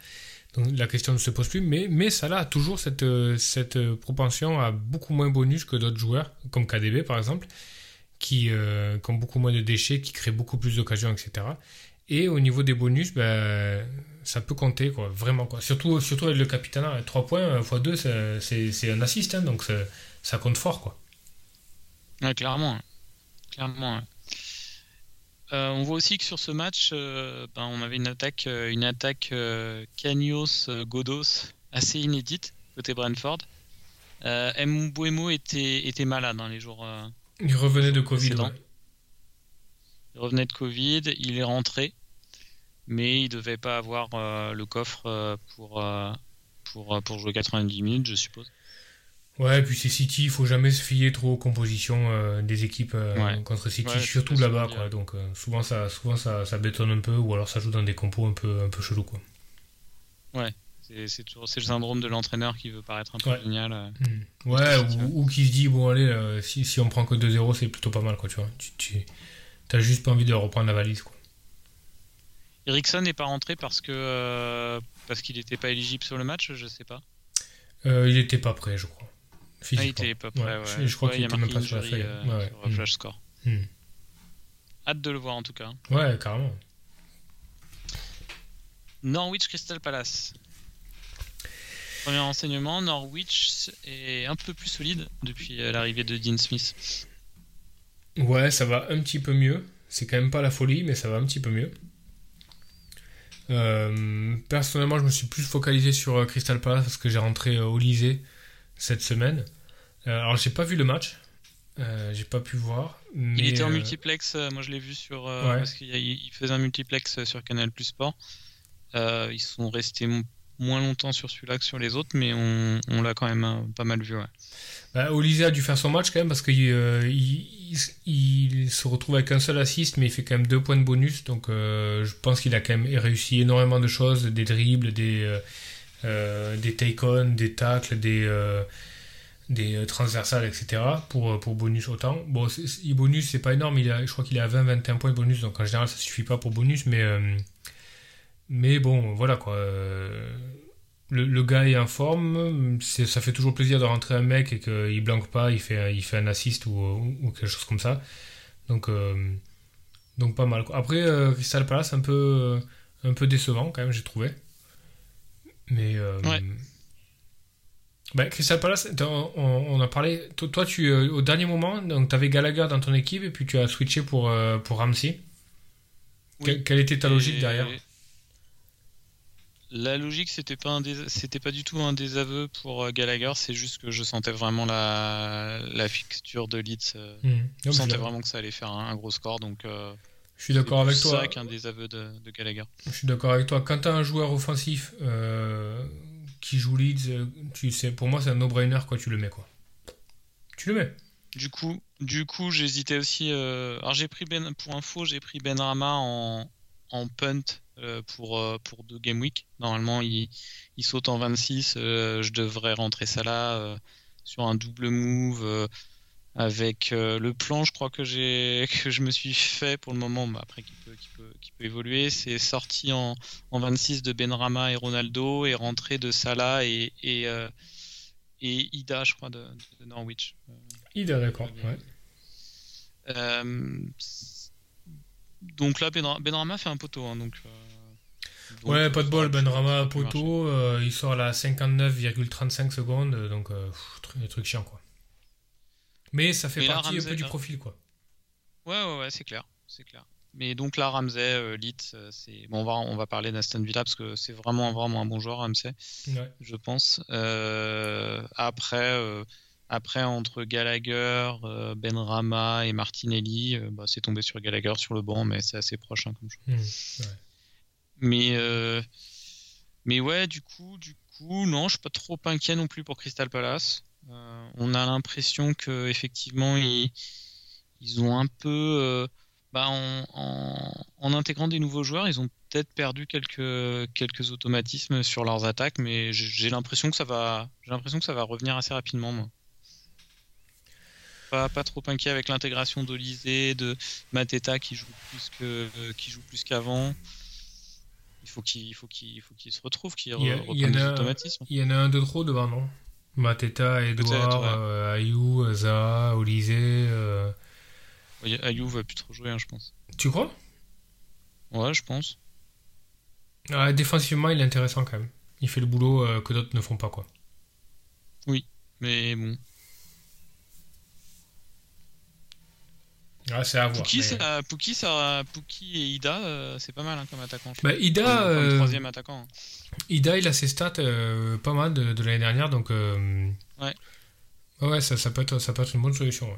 la question ne se pose plus. Mais, mais Salah a toujours cette, euh, cette propension à beaucoup moins bonus que d'autres joueurs, comme KDB par exemple, qui, euh, ont beaucoup moins de déchets, qui créent beaucoup plus d'occasions, etc. Et au niveau des bonus, ben, ça peut compter, quoi, vraiment. Quoi. Surtout, surtout avec le capitana, 3 points x 2, c'est- un assist, hein, donc ça, compte fort. Quoi. Ouais, clairement. Clairement. Euh, on voit aussi que sur ce match, euh, ben, on avait une attaque, euh, une attaque euh, Cagnos euh, Godos assez inédite côté Brentford. Euh, Mbouemo était, était malade hein, les jours. Il revenait de Covid. Ouais. Il revenait de Covid, il est rentré, mais il devait pas avoir le coffre pour, pour, pour jouer 90 minutes, je suppose. Ouais, puis c'est City, il faut jamais se fier trop aux compositions euh, des équipes euh, Ouais. contre City, Ouais, surtout là-bas. Quoi. Donc euh, souvent, ça, souvent ça, ça bétonne un peu, ou alors ça joue dans des compos un peu, un peu chelous. Quoi. C'est c'est toujours c'est le syndrome de l'entraîneur qui veut paraître un peu Ouais. génial. Hmm. Ouais, ou, ou qui se dit, bon allez, si, si on prend que 2-0, c'est plutôt pas mal. Quoi, tu vois. Tu, tu as juste pas envie de reprendre la valise. Quoi. Ericsson n'est pas rentré parce que parce qu'il n'était pas éligible sur le match, je sais pas. Il était pas prêt, je crois. Ah, il était pas prêt, ouais. Je, crois qu'il était même pas sur la feuille. Euh, sur Flash Score. Hmm. Hâte de le voir en tout cas. Ouais, carrément. Norwich Crystal Palace. Premier renseignement, Norwich est un peu plus solide depuis euh, l'arrivée de Dean Smith. Ouais, ça va un petit peu mieux. C'est quand même pas la folie, mais ça va un petit peu mieux. Euh, personnellement, je me suis plus focalisé sur Crystal Palace parce que j'ai rentré au lycée cette semaine. alors, j'ai pas vu le match. j'ai pas pu voir. il était en multiplex. moi, je l'ai vu sur. Parce qu'il faisait un multiplex sur Canal Plus Sport. ils sont restés moins longtemps sur celui-là que sur les autres, mais on, on l'a quand même euh, pas mal vu. Ouais. Bah, a dû faire son match quand même parce qu'il euh, il, il, se retrouve avec un seul assist, mais il fait quand même deux points de bonus. Donc euh, je pense qu'il a quand même réussi énormément de choses des dribbles, des, des take-on, des tacles, des, des transversales, etc. Pour, pour bonus autant. Bon, bonus, c'est pas énorme. Il a, je crois qu'il est à 20-21 points bonus, donc en général ça suffit pas pour bonus, mais. Mais bon, voilà quoi. Le, gars est en forme, ça fait toujours plaisir de rentrer un mec et qu'il blanque pas, il fait, il fait un assist ou, quelque chose comme ça. Donc, euh, donc pas mal. Après, euh, Crystal Palace, un peu, un peu décevant quand même, j'ai trouvé. Mais. Euh, ouais. Bah, Crystal Palace, on, a parlé. Toi, tu, au dernier moment, tu avais Gallagher dans ton équipe et puis tu as switché pour, pour Ramsey. quelle était ta logique derrière? La logique, c'était pas c'était pas du tout un désaveu pour euh, Gallagher, c'est juste que je sentais vraiment la, la fixture de Leeds. Euh, mmh. Je sentais vraiment que ça allait faire un, gros score, donc. Euh, je suis d'accord avec toi. C'est qu'un désaveu de, de, Gallagher. Je suis d'accord avec toi. Quand tu as un joueur offensif qui joue Leeds, tu sais, pour moi c'est un no-brainer quoi. Tu le mets quoi. Tu le mets. Du coup, du coup, j'hésitais aussi. Alors j'ai pris Ben pour info, j'ai pris Ben Rama en, en punt euh, pour, euh, pour deux Game Week. Normalement, il, il saute en 26. Euh, je devrais rentrer ça là sur un double move avec le plan, je crois que j'ai que je me suis fait pour le moment, mais après qui peut, qui peut, qui peut évoluer, c'est sorti en, en 26 de Benrama et Ronaldo et rentré de Salah et, et, et Ida, je crois, de, Norwich. Ida, d'accord. Ouais. donc là, Benrama fait un poteau, hein, donc ouais, pas de bol, Benrama poteau, euh, il sort à la 59,35 secondes, donc euh, un truc chiant quoi. Mais ça fait partie un peu du hein. profil quoi. Ouais, ouais, ouais, c'est clair, c'est clair. Mais donc là, Ramsey, euh, euh c'est bon, on va on va parler d'Aston Villa parce que c'est vraiment vraiment un bon joueur, Ramsey, je pense. après. Après, entre Gallagher, Benrama et Martinelli, bah, c'est tombé sur Gallagher sur le banc, mais c'est assez proche hein, comme joueur. Mmh, ouais. Mais, euh, mais ouais, du coup, du coup, non, je suis pas trop inquiet non plus pour Crystal Palace. Euh, on a l'impression que effectivement ils, ils ont un peu, euh, bah, en, en, intégrant des nouveaux joueurs, ils ont peut-être perdu quelques quelques automatismes sur leurs attaques, mais j'ai l'impression que ça va, j'ai l'impression que ça va revenir assez rapidement. Moi. Pas, pas trop inquiet avec l'intégration d'Olysée, de Mateta qui joue plus que qui joue plus qu'avant il faut qu'il faut qu'il faut qu'il se retrouve, qu'il reprenne des automatismes. Il y en a un de trop devant, non? Mateta, Edouard, euh, Ayou, Zaha, Olysée. Euh... Ayou va plus trop jouer, hein, je pense. Tu crois? Ouais, je pense. Ah, défensivement, il est intéressant quand même. Il fait le boulot euh, que d'autres ne font pas, quoi. Oui, mais bon. Ah, c'est à voir. Pouki, ça, et Ida, euh, c'est pas mal hein, comme attaquant. Bah, Ida, comme, euh, troisième attaquant. Hein. Ida, il a ses stats euh, pas mal de, l'année dernière, donc. ouais. Ouais, ça, ça, peut être, ça peut être une bonne solution.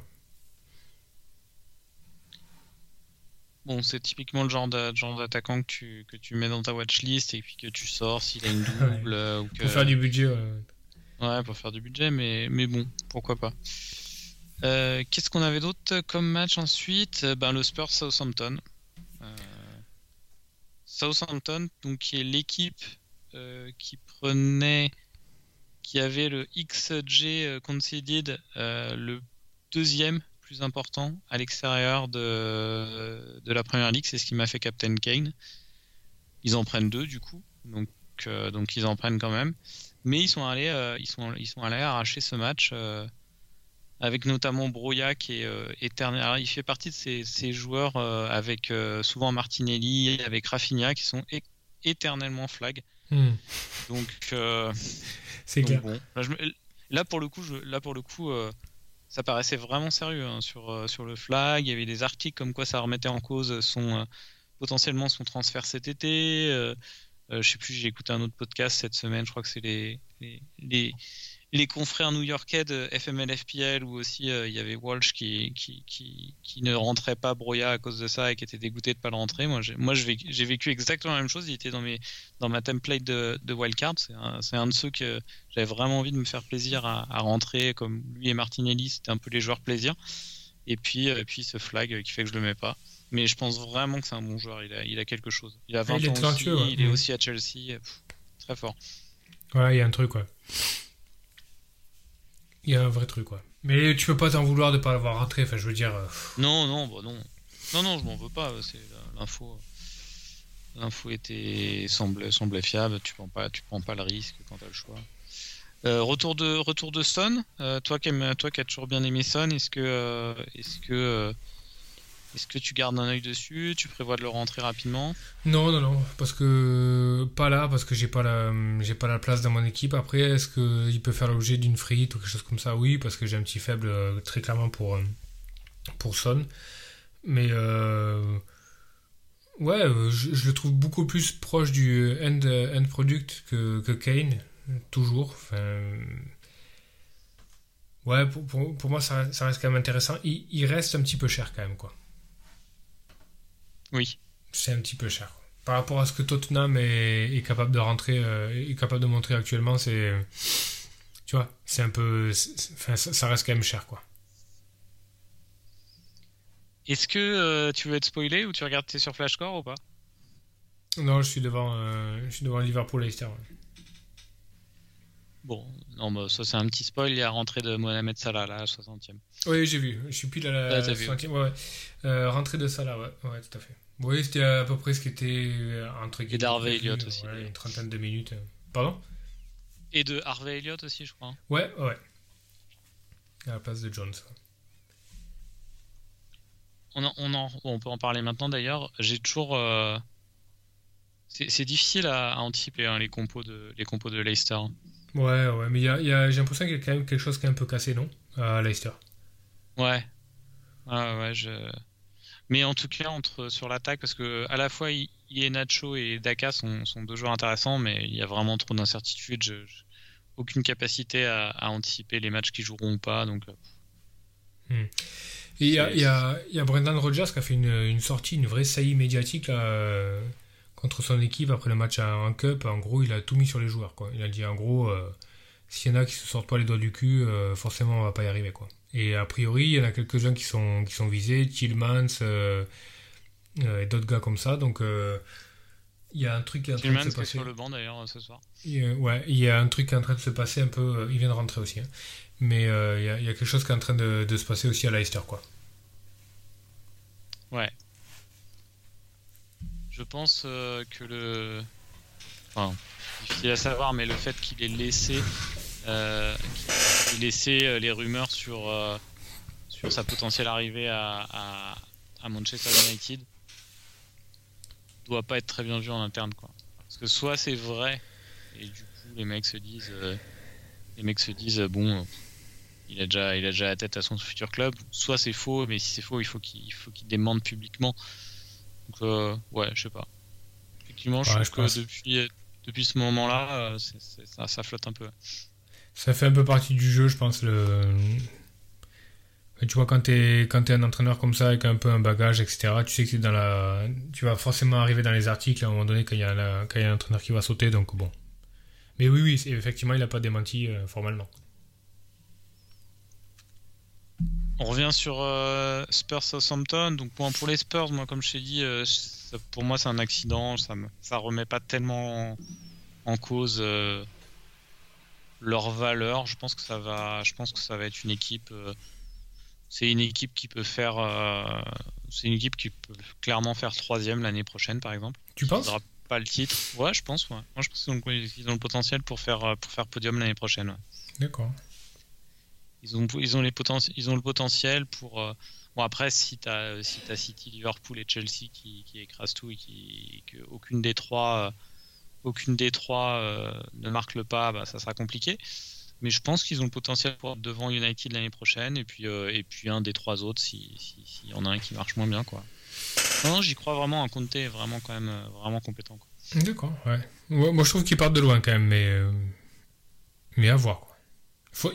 Bon, c'est typiquement le genre d'attaquant que tu, que tu mets dans ta watchlist et puis que tu sors s'il a une double. ou que... Pour faire du budget. Ouais. pour faire du budget, mais, mais bon, pourquoi pas. Euh, qu'est-ce qu'on avait d'autre comme match ensuite? Euh, ben, Le Spurs Southampton. Euh, Southampton, donc, qui est l'équipe qui prenait, qui avait le XG conceded, le deuxième plus important à l'extérieur de, de la première ligue. C'est ce qui m'a fait Captain Kane. Ils en prennent deux du coup, donc, donc ils en prennent quand même. Mais ils sont allés, ils sont, ils sont allés arracher ce match avec notamment Broya qui est éternel. il fait partie de ces, joueurs avec souvent Martinelli, avec Rafinha qui sont éternellement flag. Hmm. Donc, c'est clair. Là, pour le coup, je, là pour le coup, ça paraissait vraiment sérieux hein, sur, sur le flag. Il y avait des articles comme quoi ça remettait en cause son potentiellement son transfert cet été. Euh, euh, je sais plus, j'ai écouté un autre podcast cette semaine, je crois que c'est les, les, les, confrères new-yorkais de FML FPL où aussi euh, il y avait Walsh qui, qui, qui, qui, ne rentrait pas Broya à cause de ça et qui était dégoûté de pas le rentrer. Moi, j'ai, moi, j'ai vécu exactement la même chose. Il était dans, mes, dans ma template de, de wildcard. C'est un, c'est un de ceux que j'avais vraiment envie de me faire plaisir à, à rentrer, comme lui et Martinelli, c'était un peu les joueurs plaisir. Et puis, et puis ce flag qui fait que je le mets pas. Mais je pense vraiment que c'est un bon joueur. Il a, il a quelque chose. Il a 20 il ans aussi, il est mm. aussi à Chelsea. très fort. Ouais, il y a un truc, quoi. Il y a un vrai truc, quoi. Mais tu peux pas t'en vouloir de pas l'avoir rentré. Enfin, je veux dire. Euh, non, non, bah non. Non, non, je m'en veux pas. C'est l'info. L'info était semblait, semblait fiable. Tu prends pas, tu prends pas le risque quand tu as le choix. Euh, retour de retour de Son. Euh, toi qui toi qui as toujours bien aimé Son, est-ce que est-ce que est-ce que tu gardes un œil dessus? Tu prévois de le rentrer rapidement? Non, non, non, parce que pas là, parce que j'ai pas la, j'ai pas la place dans mon équipe. Après, est-ce que il peut faire l'objet d'une frite ou quelque chose comme ça? Oui, parce que j'ai un petit faible euh, très clairement pour euh, Son, mais euh, ouais, je, le trouve beaucoup plus proche du end, product que, que Kane, toujours. Ouais, pour, moi, ça, reste quand même intéressant. Il reste un petit peu cher quand même, quoi. Oui. C'est un petit peu cher. Par rapport à ce que Tottenham est, capable de rentrer, euh, est capable de montrer actuellement, c'est. Tu vois, c'est un peu. Enfin, ça, reste quand même cher, quoi. Est-ce que euh, tu veux être spoilé ou tu regardes tes sur Flashcore ou pas? Non, je suis devant, euh, je suis devant Liverpool Leicester. Bon, non, bah, ça c'est un petit spoil. Il y a rentrée de Mohamed Salah là, à la 60e. Oui, j'ai vu. Je suis pile à la 60e. Ouais, euh, rentrée de Salah, ouais. ouais, tout à fait. Oui, c'était à peu près ce qui était euh, entre Et d'Harvey Elliott aussi. une trentaine de minutes. Pardon? Et de Harvey Elliott aussi, je crois. Ouais, ouais. À la place de Jones. On, on, en, on peut en parler maintenant d'ailleurs. J'ai toujours. Euh, c'est difficile à, anticiper hein, les, compos de, les compos de Leicester. Ouais, ouais, mais y a, y a, j'ai l'impression qu'il y a quand même quelque chose qui est un peu cassé, non À Leicester. Ouais. Ouais, ouais, je. Mais en tout cas, entre, sur l'attaque, parce que à la fois Nacho et Daka sont, sont, deux joueurs intéressants, mais il y a vraiment trop d'incertitudes. Je, aucune capacité à, à, anticiper les matchs qui joueront ou pas. Donc, euh, hmm. Et il y a, y, a, y a, Brendan Rodgers qui a fait une, une sortie, une vraie saillie médiatique là, euh, contre son équipe après le match en Cup. En gros, il a tout mis sur les joueurs. Quoi. Il a dit en gros, euh, s'il y en a qui se sortent pas les doigts du cul, euh, forcément on va pas y arriver. Quoi. Et a priori, il y en a quelques-uns qui sont, qui sont visés, Tillmans euh, et d'autres gars comme ça. Donc il y a un truc qui est en train de se passer. sur le banc d'ailleurs ce soir. ouais, il y a un truc qui est en train de se passer un peu. il vient de rentrer aussi. Hein. Mais il y, a, il y, a, quelque chose qui est en train de, de se passer aussi à Leicester. Quoi. Ouais, je pense euh, que le. Enfin, difficile à savoir, mais le fait qu'il ait laissé, euh, laissé euh, les rumeurs sur, sur sa potentielle arrivée à, à, Manchester United doit pas être très bien vu en interne. Quoi. Parce que soit c'est vrai, et du coup les mecs se disent. les mecs se disent, bon, il a déjà, il a déjà la tête à son futur club. Soit c'est faux, mais si c'est faux, il faut qu'il faut qu'il demande publiquement. Donc, euh, ouais, je sais pas. Effectivement, je trouve que depuis, depuis ce moment-là, euh, ça, ça, flotte un peu. Ça fait un peu partie du jeu, je pense. Le... Tu vois, quand tu es, es, un entraîneur comme ça, avec un peu un bagage, etc., tu sais que dans la... tu vas forcément arriver dans les articles à un moment donné quand il y, a y a un entraîneur qui va sauter, donc bon. Mais oui, oui, effectivement, il n'a pas démenti euh, formellement. On revient sur euh, Spurs Southampton. Donc pour, pour, les Spurs, moi comme je t'ai dit, euh, pour moi c'est un accident. Ça me ça remet pas tellement en, cause euh, leur valeur. Je pense que ça va, je pense que ça va être une équipe. c'est une équipe qui peut faire. c'est une équipe qui peut clairement faire troisième l'année prochaine, par exemple. Tu penses pas le titre. Ouais, je pense. Ouais. Moi, je pense qu'ils ont, le potentiel pour faire, pour faire podium l'année prochaine. D'accord. Ils ont, les ils ont le potentiel pour. Bon, après, si tu as, si as City, Liverpool et Chelsea qui, écrasent tout et qui, que aucune des trois, aucune des trois ne marque le pas, bah, ça sera compliqué. Mais je pense qu'ils ont le potentiel pour être devant United l'année prochaine et puis, et puis un des trois autres s'il si, si y en a un qui marche moins bien. quoi. Non, j'y crois vraiment. Un Conte est vraiment quand même euh, vraiment compétent. D'accord, ouais. Moi, je trouve qu'il part de loin quand même, mais euh, mais à voir. Quoi.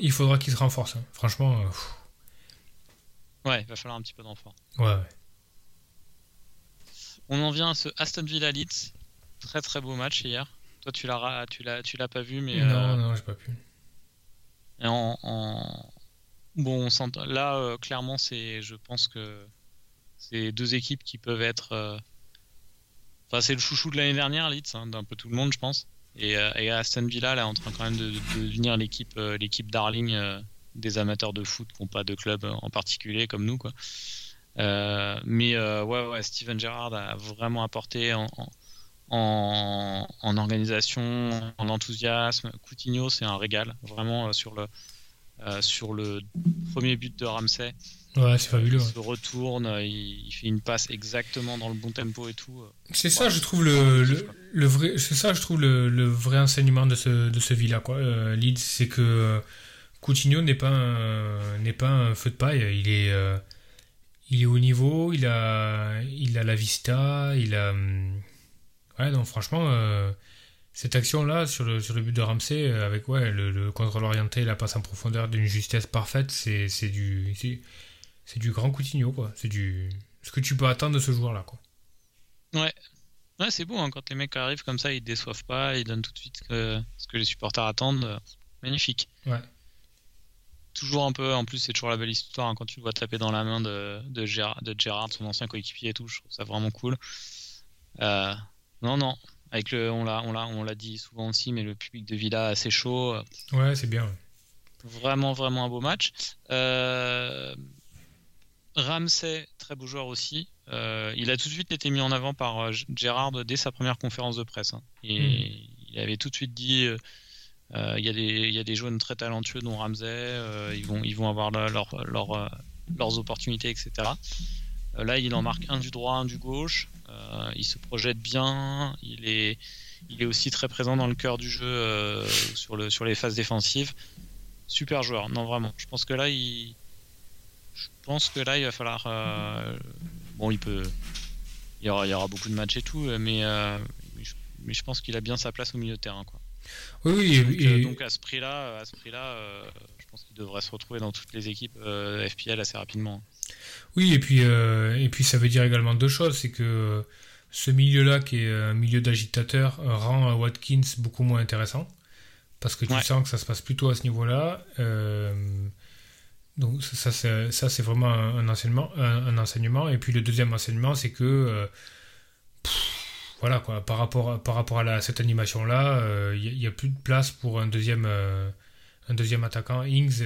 Il faudra qu'il se renforce. Hein. Franchement. Euh, ouais, il va falloir un petit peu d'enfort. Ouais, ouais. On en vient à ce Aston Villa Leeds. Très très beau match hier. Toi, tu l'as tu l'as tu l'as pas vu, mais non, non, j'ai pas pu. en, en... bon, on là clairement, c'est, je pense que c'est deux équipes qui peuvent être. Euh, enfin, c'est le chouchou de l'année dernière, Leeds, hein, d'un peu tout le monde, je pense. Et, euh, Aston Villa, là, en train quand même de, devenir l'équipe, euh, l'équipe darling des amateurs de foot qui n'ont pas de club en particulier comme nous, quoi. mais ouais, ouais, Steven Gerrard a vraiment apporté en, en, en, organisation, en enthousiasme. Coutinho, c'est un régal, vraiment sur le sur le premier but de Ramsey. Ouais, c'est fabuleux. Il se retourne, il, fait une passe exactement dans le bon tempo et tout. C'est ça, je trouve le, le, vrai, c'est ça, je trouve le, vrai enseignement de ce de ce Villa quoi. Euh, Leeds, c'est que Coutinho n'est pas un, n'est pas un feu de paille. Il est euh, il est au niveau, il a il a la vista, il a ouais donc franchement euh, cette action là sur le sur le but de Ramsey avec ouais le, le contrôle orienté, la passe en profondeur d'une justesse parfaite, c'est c'est du c'est du grand Coutinho, quoi. C'est du ce que tu peux attendre de ce joueur-là, quoi. Ouais. Ouais, c'est beau, hein, quand les mecs arrivent comme ça, ils déçoivent pas, ils donnent tout de suite ce que les supporters attendent. Magnifique. Ouais. Toujours un peu, en plus, c'est toujours la belle histoire hein, quand tu le vois taper dans la main de, de, Gérard, de Gérard, son ancien coéquipier et tout. Je trouve ça vraiment cool. Euh, non, non. Avec le, on l'a, on l'a, on l'a dit souvent aussi, mais le public de Villa assez chaud. Ouais, c'est bien. Vraiment, vraiment un beau match. Euh, Ramsey, très beau joueur aussi. Euh, il a tout de suite été mis en avant par euh, Gérard dès sa première conférence de presse. Hein. Et hmm. Il avait tout de suite dit euh, il, y a des, il y a des jeunes très talentueux, dont Ramsey, ils, vont, ils vont avoir leurs opportunités, etc. là, il en marque un du droit, un du gauche. il se projette bien. Il est, il est aussi très présent dans le cœur du jeu sur, le, sur les phases défensives. Super joueur, non vraiment. Je pense que là, il je pense que là, il va falloir. Euh, bon, il peut. Il y, aura, il y aura beaucoup de matchs et tout, mais, euh, mais je pense qu'il a bien sa place au milieu de terrain. Quoi. Oui, donc, et... donc à ce prix-là, à ce prix-là, euh, je pense qu'il devrait se retrouver dans toutes les équipes FPL assez rapidement. Oui, et puis et puis ça veut dire également deux choses, c'est que ce milieu-là, qui est un milieu d'agitateur, rend Watkins beaucoup moins intéressant parce que tu sens que ça se passe plutôt à ce niveau-là. Donc ça, c'est, ça, c'est vraiment un, enseignement, un, enseignement. Et puis le deuxième enseignement, c'est que euh, voilà quoi, par rapport, par rapport à cette animation-là, il euh, n'y a, plus de place pour un deuxième, euh, un deuxième attaquant. Ings,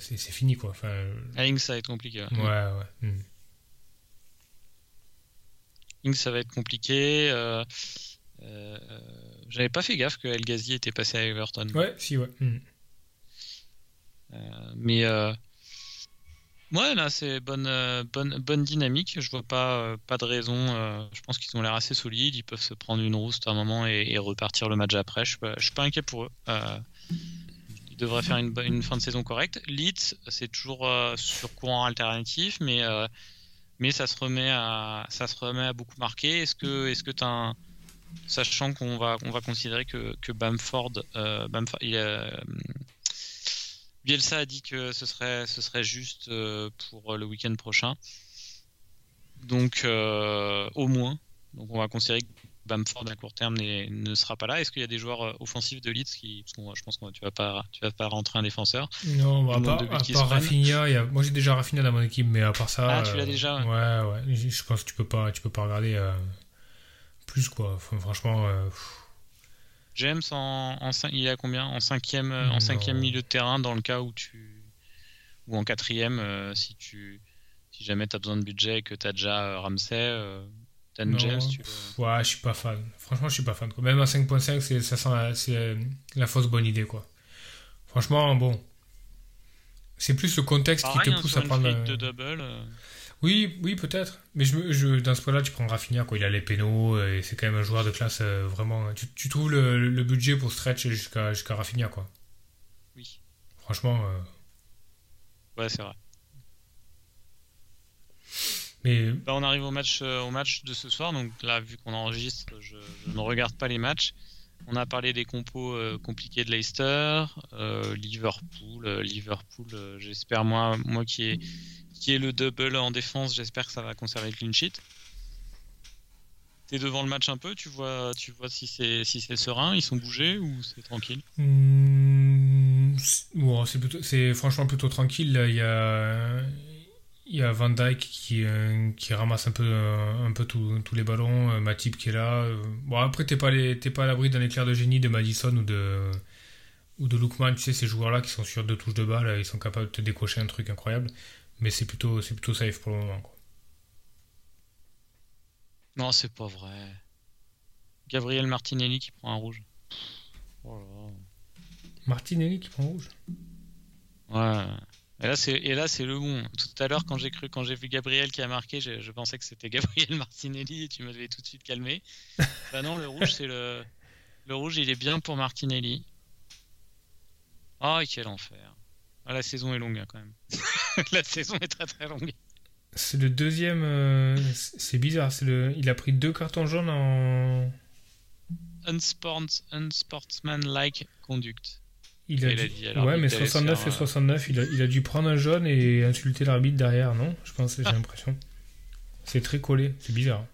c'est, fini quoi. Enfin, ah, Ings, ça va être compliqué. Ouais, ouais. Hmm. Ings, ça va être compliqué. j'avais pas fait gaffe que El Ghazi était passé à Everton. Ouais, si, ouais. Hmm. mais Ouais, là, c'est bonne, euh, bonne, bonne dynamique. Je vois pas, euh, pas de raison. Euh, je pense qu'ils ont l'air assez solides. Ils peuvent se prendre une rousse à un moment et, repartir le match après. Je, je suis pas inquiet pour eux. ils devraient faire une, une, fin de saison correcte. Leeds, c'est toujours sur courant alternatif, mais, mais ça, se remet à, ça se remet à beaucoup marquer. Est-ce que, est-ce que tu un. Sachant qu'on va, on va considérer que, que Bamford, Bamford il, Bielsa a dit que ce serait, ce serait juste euh, pour le week-end prochain. Donc, euh, au moins. Donc, on va considérer que Bamford à court terme ne sera pas là. Est-ce qu'il y a des joueurs euh, offensifs de Leeds qui, je pense que tu vas pas, tu vas pas rentrer un défenseur? Non, bah, à part, à Rafinha, moi j'ai déjà Rafinha dans mon équipe, mais à part ça. Ah, tu l'as déjà. Ouais, ouais. Je pense que tu peux pas, tu peux pas regarder plus quoi. franchement. James en, en il est à combien? En cinquième, euh, en cinquième milieu de terrain dans le cas où tu ou en quatrième euh, si tu si jamais tu as besoin de budget et que tu as déjà euh, Ramsey, Dan Non, James, tu pff, Ouais, je suis pas fan. Franchement, je suis pas fan. quoi. Même à 5.5, c'est, ça sent la, c'est la fausse bonne idée, quoi. Franchement, bon. C'est plus le contexte Pareil, qui te hein, pousse à prendre. de double. Euh, Oui, oui, peut-être. Mais je, me- je, dans ce cas-là, tu prends Rafinha, quoi. Il a les pénaux et c'est quand même un joueur de classe euh, vraiment. Tu, tu trouves le, le budget pour stretch jusqu'à, jusqu'à Rafinha, quoi. Oui. Franchement. euh, Ouais, c'est vrai. mais Bah, on arrive au match, euh, au match de ce soir. Donc là, vu qu'on enregistre, je, je ne regarde pas les matchs. On a parlé des compos euh, compliqués de Leicester, euh, Liverpool. euh, Liverpool, euh, j'espère moi, moi qui ai qui est le double en défense, j'espère que ça va conserver le clean sheet. T'es devant le match un peu, tu vois, tu vois si c'est si c'est serein, ils sont bougés ou c'est tranquille? Hmm, c'est- franchement plutôt tranquille. Il y a, il y a Van Dyke qui, euh, qui ramasse un peu, euh, un peu tous les ballons. euh, Matip qui est là. Bon, après, t'es pas, les- pas à l'abri d'un éclair de génie de Madison ou de, ou de Lookman. Tu sais, ces joueurs-là qui sont sur deux touches de balle, ils sont capables de te décocher un truc incroyable. Mais c'est plutôt, c'est plutôt safe pour le moment. quoi. Non, c'est pas vrai. Gabriel Martinelli qui prend un rouge. Oh là Martinelli qui prend rouge? Ouais. Et là, c'est et là c'est le bon. Tout à l'heure, quand j'ai cru, quand j'ai vu Gabriel qui a marqué, je, je pensais que c'était Gabriel Martinelli et tu m'avais tout de suite calmé. bah non, le rouge, c'est le le rouge, il est bien pour Martinelli. Ah, quel enfer. Ah, la saison est longue hein, quand même. la saison est très très longue. C'est le deuxième. euh, c'est bizarre. C'est le, il a pris deux cartons jaunes en. Unsport, unsportsmanlike conduct. Il a Il a dû- dit ouais, mais d'aller se 69 faire, et euh, 69, il a, il a dû prendre un jaune et insulter l'arbitre derrière, non? Je pense, j'ai l'impression. C'est très collé, c'est bizarre.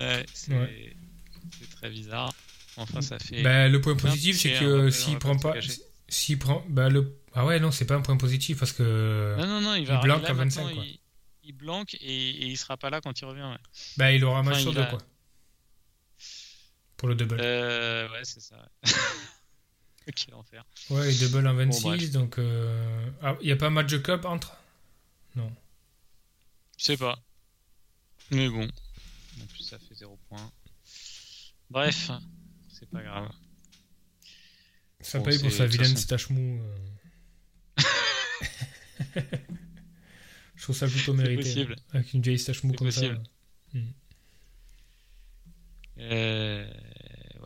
Ouais, c'est Ouais. très bizarre. Enfin, ça fait. Bah, le point positif, c'est que s'il prend pas. S'il prend. Bah, le... Ah ouais, non, c'est pas un point positif parce que. Non, non, non, il il va blanque là, à 25, maintenant, quoi. Il, il blanque et, et il sera pas là quand il revient. Ouais, Bah, il aura un match Enfin, sur il deux, a- quoi. Pour le double. euh, ouais c'est ça. Quel enfer. Ouais, et double en Bon, 26, bref. donc. euh, Ah, il n'y a pas un match de cup entre? Non. Je sais pas. Mais bon. En plus, ça fait 0 points. Bref, c'est pas grave. Ça paye pour sa vilaine façon- stache mou. euh. Je trouve ça plutôt mérité. possible. Avec une vieille stache mou C'est comme possible. ça. Euh,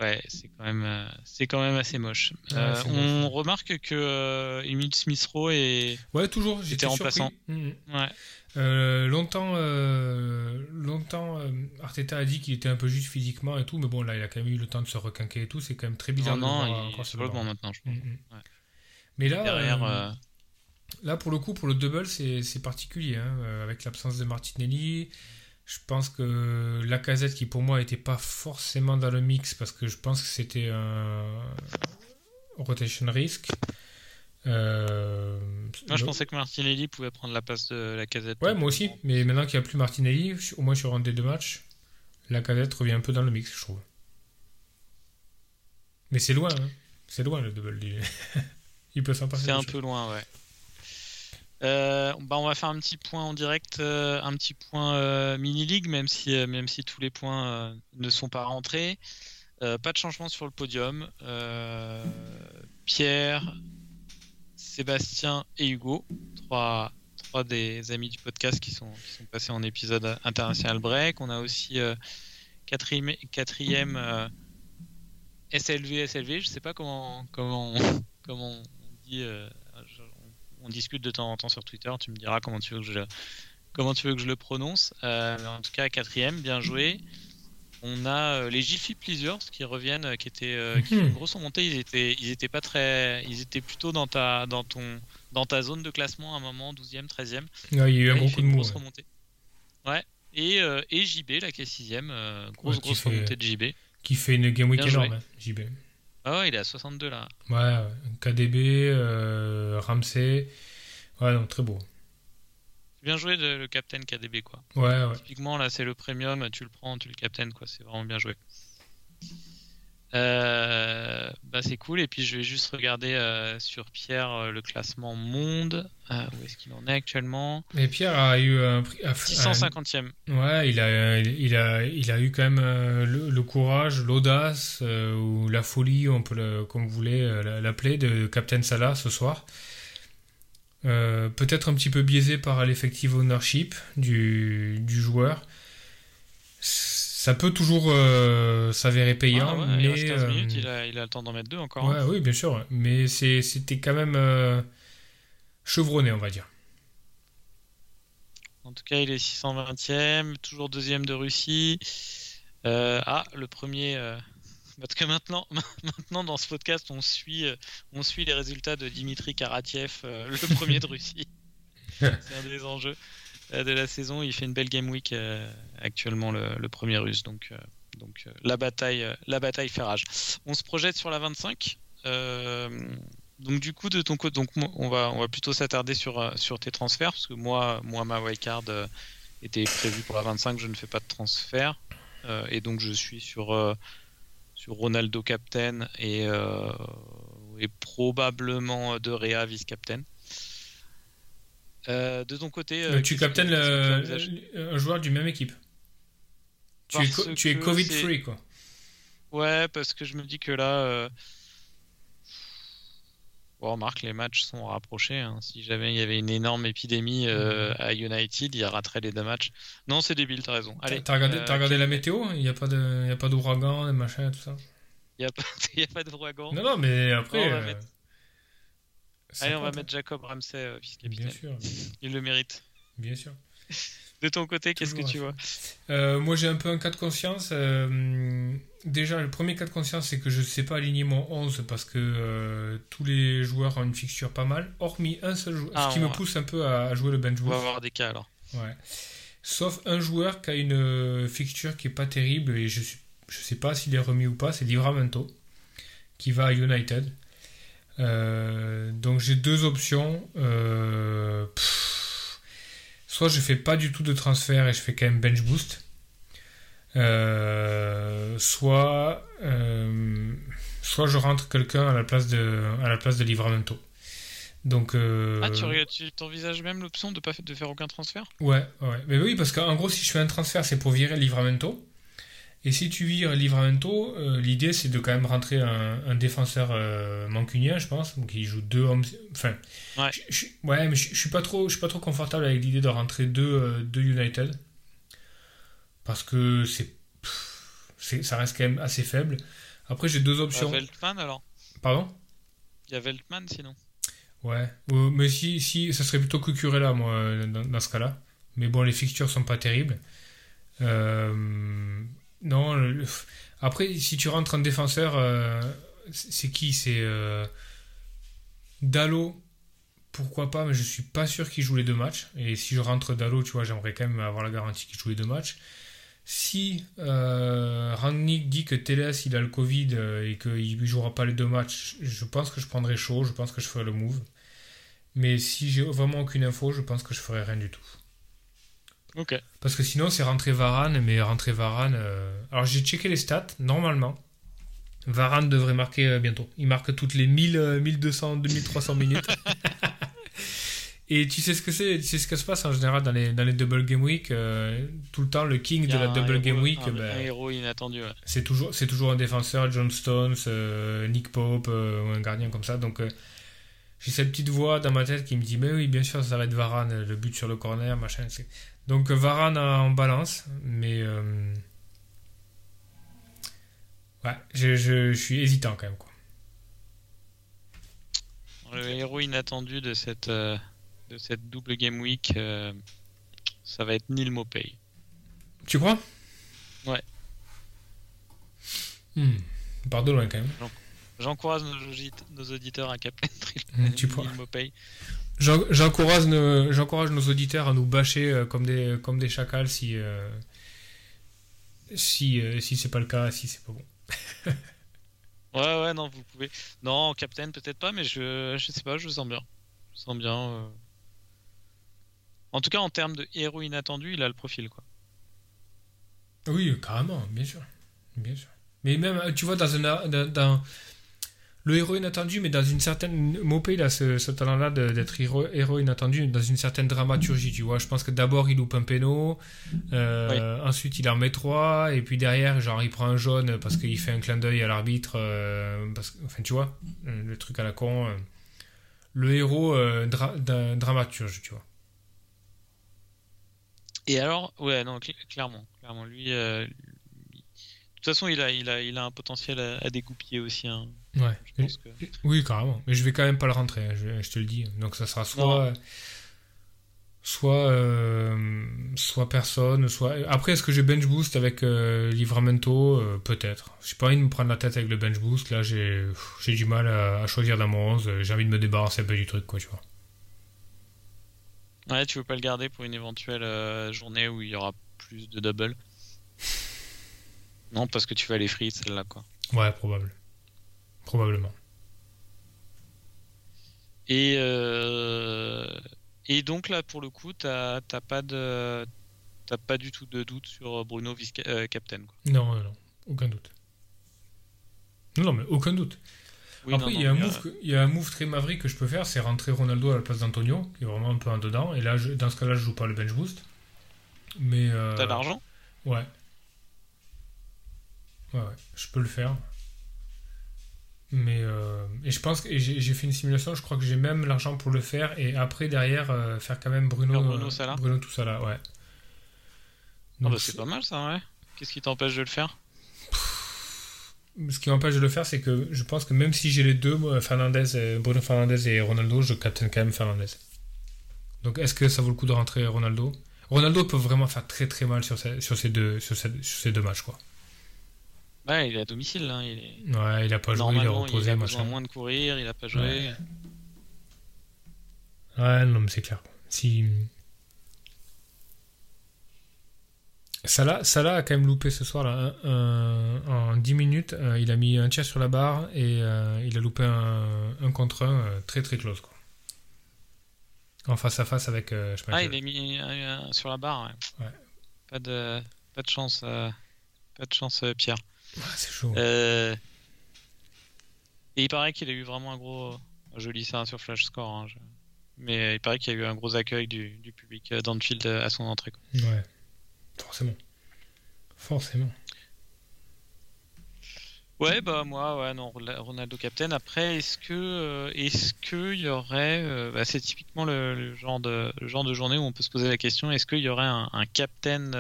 ouais, c'est quand même, euh, c'est quand même assez moche. Ouais, Euh, c'est on moche. remarque que euh, Emile Smith-Rowe est, Ouais, toujours. J'étais remplaçant. Mhm. ouais, Euh, longtemps, euh, longtemps euh, Arteta a dit qu'il était un peu juste physiquement et tout, mais bon, là, il a quand même eu le temps de se requinquer et tout. C'est quand même très bizarre non, non, il maintenant, je pense. Mhm. Ouais. Mais là, Derrière, là, pour le coup, pour le double, c'est particulier. hein, avec l'absence de Martinelli, je pense que Lacazette, qui pour moi n'était pas forcément dans le mix, parce que je pense que c'était un rotation risk. Euh, moi, je pensais que Martinelli pouvait prendre la place de la casette. Ouais, moi aussi. Mais maintenant qu'il n'y a plus Martinelli, au moins sur un des deux matchs, Lacazette revient un peu dans le mix, je trouve. Mais c'est loin, hein. C'est loin le double. Il, il peut s'en passer. C'est un peu loin, ouais. Euh, bah, on va faire un petit point en direct, euh, un petit point euh, mini-league, même si, même si tous les points ne sont pas rentrés. Pas de changement sur le podium. Pierre, Sébastien et Hugo, trois, trois des amis du podcast qui sont, passés en épisode international break. On a aussi euh, quatrième, quatrième euh, SLV, SLV, je sais pas comment, comment, on- comment on dit. euh, on, on discute de temps en temps sur Twitter. Tu me diras comment tu veux que je, comment tu veux que je le prononce. En tout cas, quatrième, bien joué. On a euh, les Jiffy Pleasures qui reviennent, euh, qui étaient euh, qui une grosse remontée. Ils étaient, ils étaient pas très, ils étaient plutôt dans ta, dans ton, dans ta zone de classement à un moment, 12e, 13e. Ouais, il y a eu un gros coup de mou. ouais. Ouais. Et, euh, et JB, là, qui est 6ème. grosse, Ouais, grosse fait- remontée de JB. Qui fait une game week énorme, hein, JB. Ah ouais, il est à 62 là. Ouais. KDB, euh, Ramsey. Ouais, non, très beau. Bien joué de- le captain KDB, quoi. Ouais, ouais. Typiquement, là, c'est le premium, tu le prends, tu le captain, quoi. C'est vraiment bien joué. Euh, bah c'est cool et puis je vais juste regarder euh, sur Pierre euh, le classement monde Euh, où est-ce qu'il en est actuellement? Mais Pierre a eu un prix. a- 650e Ouais, il a, il a, il a eu quand même le, le courage, l'audace ou la folie, on peut le, comme vous voulez la- l'appeler, de Captain Salah ce soir. Euh, Peut-être un petit peu biaisé par l'effective ownership du, du joueur. Ça peut toujours euh, s'avérer payant, Ah ouais, il 15 euh, minutes il a, il a le temps d'en mettre deux encore hein. oui, bien sûr, mais c'est- c'était quand même euh, chevronné, on va dire. En tout cas, il est 620e, toujours deuxième de Russie. Euh, ah, le premier. euh, Parce que maintenant, maintenant, dans ce podcast, on suit, euh, on suit les résultats de Dimitri Karatiev, euh, le premier de Russie. C'est un des enjeux euh, de la saison. Il fait une belle game week actuellement, le, le premier russe. Donc, donc la bataille, la bataille fait rage. On se projette sur la 25. Euh, donc du coup, de ton côté, donc on va, on va plutôt s'attarder sur, sur tes transferts parce que moi, moi, ma wildcard euh, était prévue pour la 25. Je ne fais pas de transfert Euh, et donc je suis sur sur Ronaldo captain et euh, et probablement De Rea vice captain. Euh, de ton côté, euh, tu captaines un joueur du même équipe. Tu es, tu es que Covid c'est- free quoi. Ouais, parce que je me dis que là, bon, remarque, les matchs sont rapprochés. hein. Si jamais il y avait une énorme épidémie euh, à United, il raterait les deux matchs. Non, c'est débile, t'as raison. Allez, T'as regardé, euh, regardé la météo Il n'y a pas de, d'ouragan, de machin, tout ça. Il n'y a, pas- pas de ouragan. Non, non, mais après. On va euh, mettre- Allez, on va mettre Jacob Ramsey euh, hein. vice-capitaine. Bien sûr, Il le mérite. bien sûr. De ton côté, qu'est-ce que tu vois Euh, moi, j'ai un peu un cas de conscience. euh, déjà, le premier cas de conscience, c'est que je ne sais pas aligner mon 11 parce que euh, tous les joueurs ont une fixture pas mal, hormis un seul joueur. Ah, ce qui on me va- pousse un peu à, à jouer le bench On va avoir des cas alors. Ouais. Sauf un joueur qui a une fixture qui est pas terrible et je je sais pas s'il est remis ou pas, c'est Livramento qui va à United. Donc j'ai deux options. Pff, soit je fais pas du tout de transfert et je fais quand même bench boost. Euh, soit euh, soit je rentre quelqu'un à la place de à la place de Livramento. Donc euh, Ah, tu regardes- tu t'envisages même l'option de pas de faire aucun transfert? Ouais, ouais. Mais oui, parce qu'en gros, si je fais un transfert, c'est pour virer Livramento. Et si tu vires Livramento, euh, l'idée c'est de quand même rentrer un, un défenseur euh, mancunien, je pense, donc il joue deux hommes. Enfin, Ouais. je- je- ouais, mais je, je suis pas trop, je suis pas trop confortable avec l'idée de rentrer deux, euh, deux United, parce que c'est, ça reste quand même assez faible. Après, j'ai deux options. Veltman alors? Pardon? Il y a Veltman sinon. Ouais, mais si, si, ça serait plutôt Cucurella, moi, dans, dans ce cas-là. Mais bon, les fixtures sont pas terribles. Euh, non, le- après, si tu rentres en défenseur, euh, c'est qui? C'est euh, Dallo, pourquoi pas, mais je suis pas sûr qu'il joue les deux matchs. Et si je rentre Dallo, tu vois, j'aimerais quand même avoir la garantie qu'il joue les deux matchs. Si euh, dit que Teles il a le Covid euh, et qu'il ne jouera pas les deux matchs, je pense que je prendrai chaud, je pense que je ferai le move. Mais si j'ai vraiment aucune info, je pense que je ferai rien du tout. Parce que sinon, c'est rentrer Varane, mais rentrer Varane. euh, Alors, j'ai checké les stats, normalement. Varane devrait marquer euh, bientôt. Il marque toutes les 1000, euh, 1200, 2300 minutes. Et tu sais ce que c'est Tu sais ce que se passe en général dans les, dans les double game week euh, Tout le temps, le king de la double héros- game week, un, ben, un héros inattendu. ouais. c'est toujours, c'est toujours un défenseur, John Stones, Nick Pope, ou un gardien comme ça. Donc, j'ai cette petite voix dans ma tête qui me dit Mais oui, bien sûr, ça va être Varane, le but sur le corner, machin. c'est- Donc, euh, Varane en balance, mais. euh, Ouais, je, je- je suis hésitant quand même. Quoi. Le héros inattendu de cette, euh, de cette double game week, euh, ça va être Neil Mopey. Tu crois? Ouais. Hmm, loin quand même. J'encourage nos, audit- nos auditeurs à capter Neil pourras. Mopey. J'en- J'encourage nos, j'encourage nos auditeurs à nous bâcher euh, comme des, comme des chacals si, euh, si, euh, si c'est pas le cas, si c'est pas bon. Ouais, ouais, non, vous pouvez. Non, Captain, peut-être pas, mais je, je sais pas, je sens bien. Je sens bien. euh. En tout cas, en termes de héros inattendu, il a le profil, quoi. Oui, carrément, bien sûr. Bien sûr. Mais même, tu vois, dans un. Dans, le héros inattendu, mais dans une certaine. Mopé, il a ce, talent-là d'être héros, inattendu, dans une certaine dramaturgie, tu vois. Je pense que d'abord, il loupe un péno, euh, ensuite, il en met trois, et puis derrière, genre, il prend un jaune parce qu'il fait un clin d'œil à l'arbitre, euh, enfin, tu vois, le truc à la con. Euh. le héros d'un dramaturge, tu vois. Et alors, ouais, non, clairement, clairement, lui, de toute façon, il a, il a, il a un potentiel à, dégoupiller aussi. Hein. Ouais. Oui, carrément. Mais je vais quand même pas le rentrer, hein, je, te le dis. Donc ça sera soit. Soit, euh, soit personne, soit. Après, est-ce que j'ai bench boost avec euh, Livramento? Euh, Peut-être. J'ai pas envie de me prendre la tête avec le bench boost. Là, j'ai du mal à, choisir dans mon 11. J'ai envie de me débarrasser un peu du truc, quoi, tu vois. Ouais, tu veux pas le garder pour une éventuelle journée où il y aura plus de double? Non, parce que tu vas les free celle-là, quoi. Ouais, probable. Probablement. Et, euh, et donc là, pour le coup, t'as pas de. T'as pas du tout de doute sur Bruno vice euh, captain. Quoi. Non, non, non, aucun doute. Non, non, mais aucun doute. Après, il, y a un move il y a un move très maverick que je peux faire, c'est rentrer Ronaldo à la place d'Antonio, qui est vraiment un peu en dedans. Et là, dans ce cas-là, je joue pas le bench boost. Mais. Euh... T'as l'argent? Ouais. Ouais, je peux le faire. Mais euh, et je pense que j'ai fait une simulation, je crois que j'ai même l'argent pour le faire et après derrière euh, faire quand même Bruno Bruno, euh, Bruno tout ça là, ouais. Ah bah c'est pas mal ça, ouais. Qu'est-ce qui t'empêche de le faire? Ce qui m'empêche de le faire, c'est que je pense que même si j'ai les deux, Fernandez, Bruno Fernandez et Ronaldo, je capte quand même Fernandez. Donc est-ce que ça vaut le coup de rentrer Ronaldo? Ronaldo peut vraiment faire très très mal sur ces, sur ces deux sur ces deux matchs quoi. Ouais, il est à domicile. Hein, il est... Ouais, il a pas joué, il est reposé. Il a besoin moins de courir, il a pas joué. Ouais, non, mais c'est clair. Si. Salah, Salah a quand même loupé ce soir là, en 10 minutes. Euh, il a mis un tir sur la barre et euh, il a loupé un, un contre un euh, très très close. Quoi. En face à face avec. Je ah, il a mis sur la barre. Ouais. ouais. Pas, de, pas de chance, pas de chance Pierre c'est chaud. Euh, et il paraît qu'il a eu vraiment un gros. Je lis ça sur Flash Score. Hein, mais il paraît qu'il y a eu un gros accueil du, du public euh, d'Anfield à son entrée. Ouais, forcément. Forcément. Ouais, bah moi, ouais, non, Ronaldo captain. Après, est-ce que, euh, est-ce que y aurait, bah, c'est typiquement le, genre de, genre de journée où on peut se poser la question, est-ce qu'il y aurait un, un captain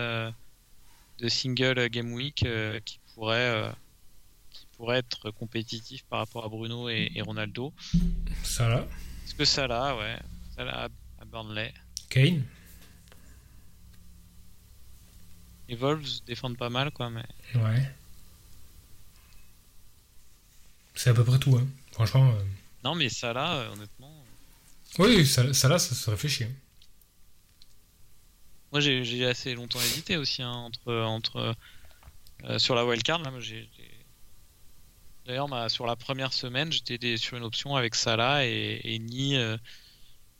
de single game week qui pourrait, euh, qui pourrait être compétitif par rapport à Bruno et, Ronaldo. Salah. Est-ce que Salah, ouais. Salah à Burnley. Kane. Les Wolves défendent pas mal, quoi, mais. Ouais. C'est à peu près tout, hein. Franchement. Euh. Non, mais Salah, euh, honnêtement. Oui, Salah, ça se réfléchit. Hein. Moi, j'ai assez longtemps hésité aussi hein, entre, entre euh, sur la wildcard. D'ailleurs, sur la première semaine, j'étais sur une option avec Salah et, ni, euh,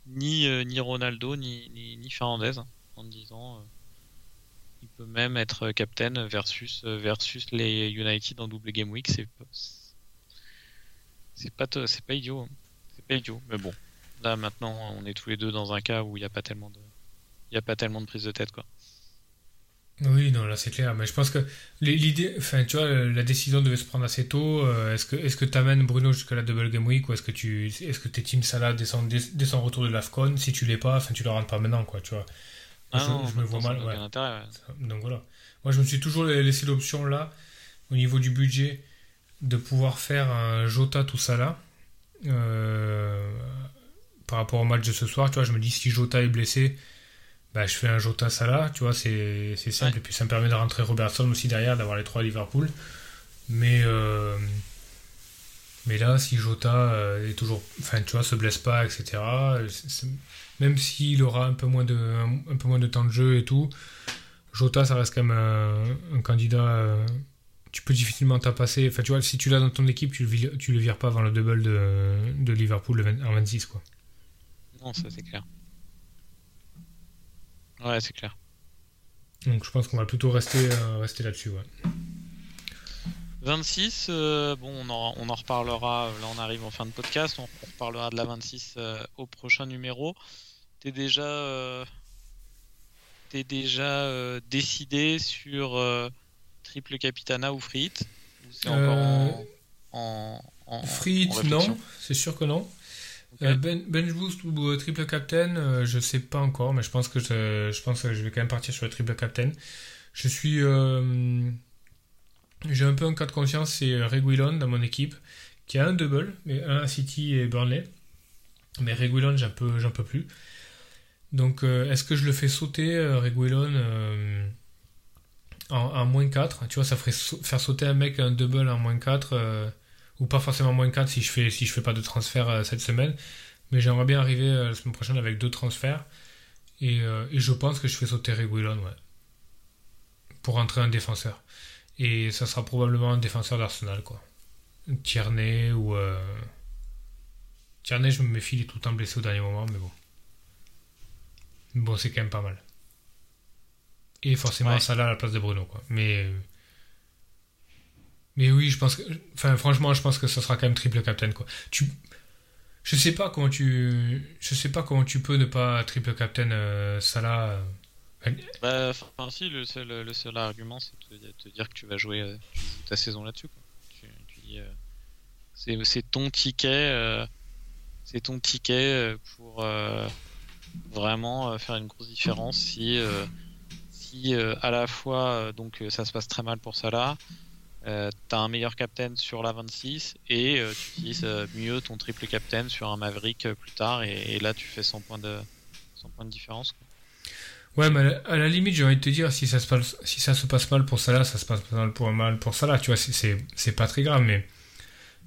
ni, euh, ni Ronaldo ni, ni, Fernandez en me disant il peut même être captain versus, versus les United en double game week. C'est pas, c'est pas idiot. Hein. C'est pas idiot. Mais bon, là maintenant, on est tous les deux dans un cas où il n'y a pas tellement de, il y a pas tellement de prise de tête quoi. Oui, non, là c'est clair. Mais je pense que l'idée, enfin, tu vois, la décision devait se prendre assez tôt. Euh, est-ce que est-ce que t'amènes Bruno jusqu'à la double game week ou est-ce que tu est-ce que tes team Salah descend dès, son retour de l'Afcon? Si tu l'es pas, enfin, tu le rentres pas maintenant, quoi, tu vois. Ah je, me vois mal. Ouais. Intérêt, Donc voilà. Moi, je me suis toujours laissé l'option là, au niveau du budget, de pouvoir faire un Jota tout Salah. Euh, par rapport au match de ce soir, tu vois, je me dis si Jota est blessé, bah, je fais un Jota Salah, tu vois, c'est simple. Et puis ça me permet de rentrer Robertson aussi derrière, d'avoir les trois à Liverpool. Mais, euh, mais là, si Jota euh, est toujours, enfin, tu vois, se blesse pas, etc., même s'il aura un peu, moins de, un, peu moins de temps de jeu et tout, Jota, ça reste quand même un, candidat. Euh, tu peux difficilement passer. Enfin, tu vois, si tu l'as dans ton équipe, tu le, tu le vires pas avant le double de, de Liverpool en 26, quoi. Non, ça c'est clair. Ouais, c'est clair. Donc je pense qu'on va plutôt rester, euh, rester là-dessus. Ouais. 26, euh, bon, on en, on en reparlera. Là, on arrive en fin de podcast. On, on reparlera de la 26 euh, au prochain numéro. T'es déjà, euh, t'es déjà décidé sur triple capitana ou free hit Ou c'est encore en, en, en- non, c'est sûr que non. Euh, ben, bench boost ou euh, triple captain, euh, je sais pas encore, mais je pense que je, je pense que je vais quand même partir sur le triple captain. Je suis, euh, j'ai un peu un cas de conscience, c'est Reguilon dans mon équipe, qui a un double, mais un à City et Burnley. Mais Reguilon, j'en peux, j'en peux plus. Donc, euh, est-ce que je le fais sauter, euh, Reguilon, euh, en, en moins 4 Tu vois, ça ferait faire sauter un mec un double en moins 4, euh, ou pas forcément moins 4 si je fais, si je fais pas de transfert euh, cette semaine. Mais j'aimerais bien arriver euh, la semaine prochaine avec deux transferts. Et, euh, et je pense que je fais sauter Reguilon, ouais. Pour entrer un défenseur. Et ça sera probablement un défenseur d'Arsenal, quoi. Tierney ou. Euh... Tierney, je me méfie, il est tout le temps blessé au dernier moment, mais bon. Bon, c'est quand même pas mal. Et forcément, Ouais. Salah à la place de Bruno, quoi. Mais. Mais oui, je pense. Enfin, franchement, je pense que ça sera quand même triple captain, quoi. Tu. Je sais pas comment tu. Je sais pas comment tu peux ne pas triple captain euh, Salah. euh, Bah, enfin, si, le seul, le seul argument, c'est de te, dire que tu vas jouer euh, ta saison là-dessus. Tu, c'est, ton ticket, c'est ton ticket pour vraiment faire une grosse différence si, si à la fois donc ça se passe très mal pour Salah, euh, t'as un meilleur captain sur la 26 et euh, tu utilises euh, mieux ton triple captain sur un Maverick plus tard et, là tu fais 100 points de 100 points de différence. Ouais, mais à la, limite, j'ai envie de te dire, si ça se passe, si ça se passe mal pour Salah, ça se passe mal pour, mal pour Salah, tu vois, c'est- pas très grave, mais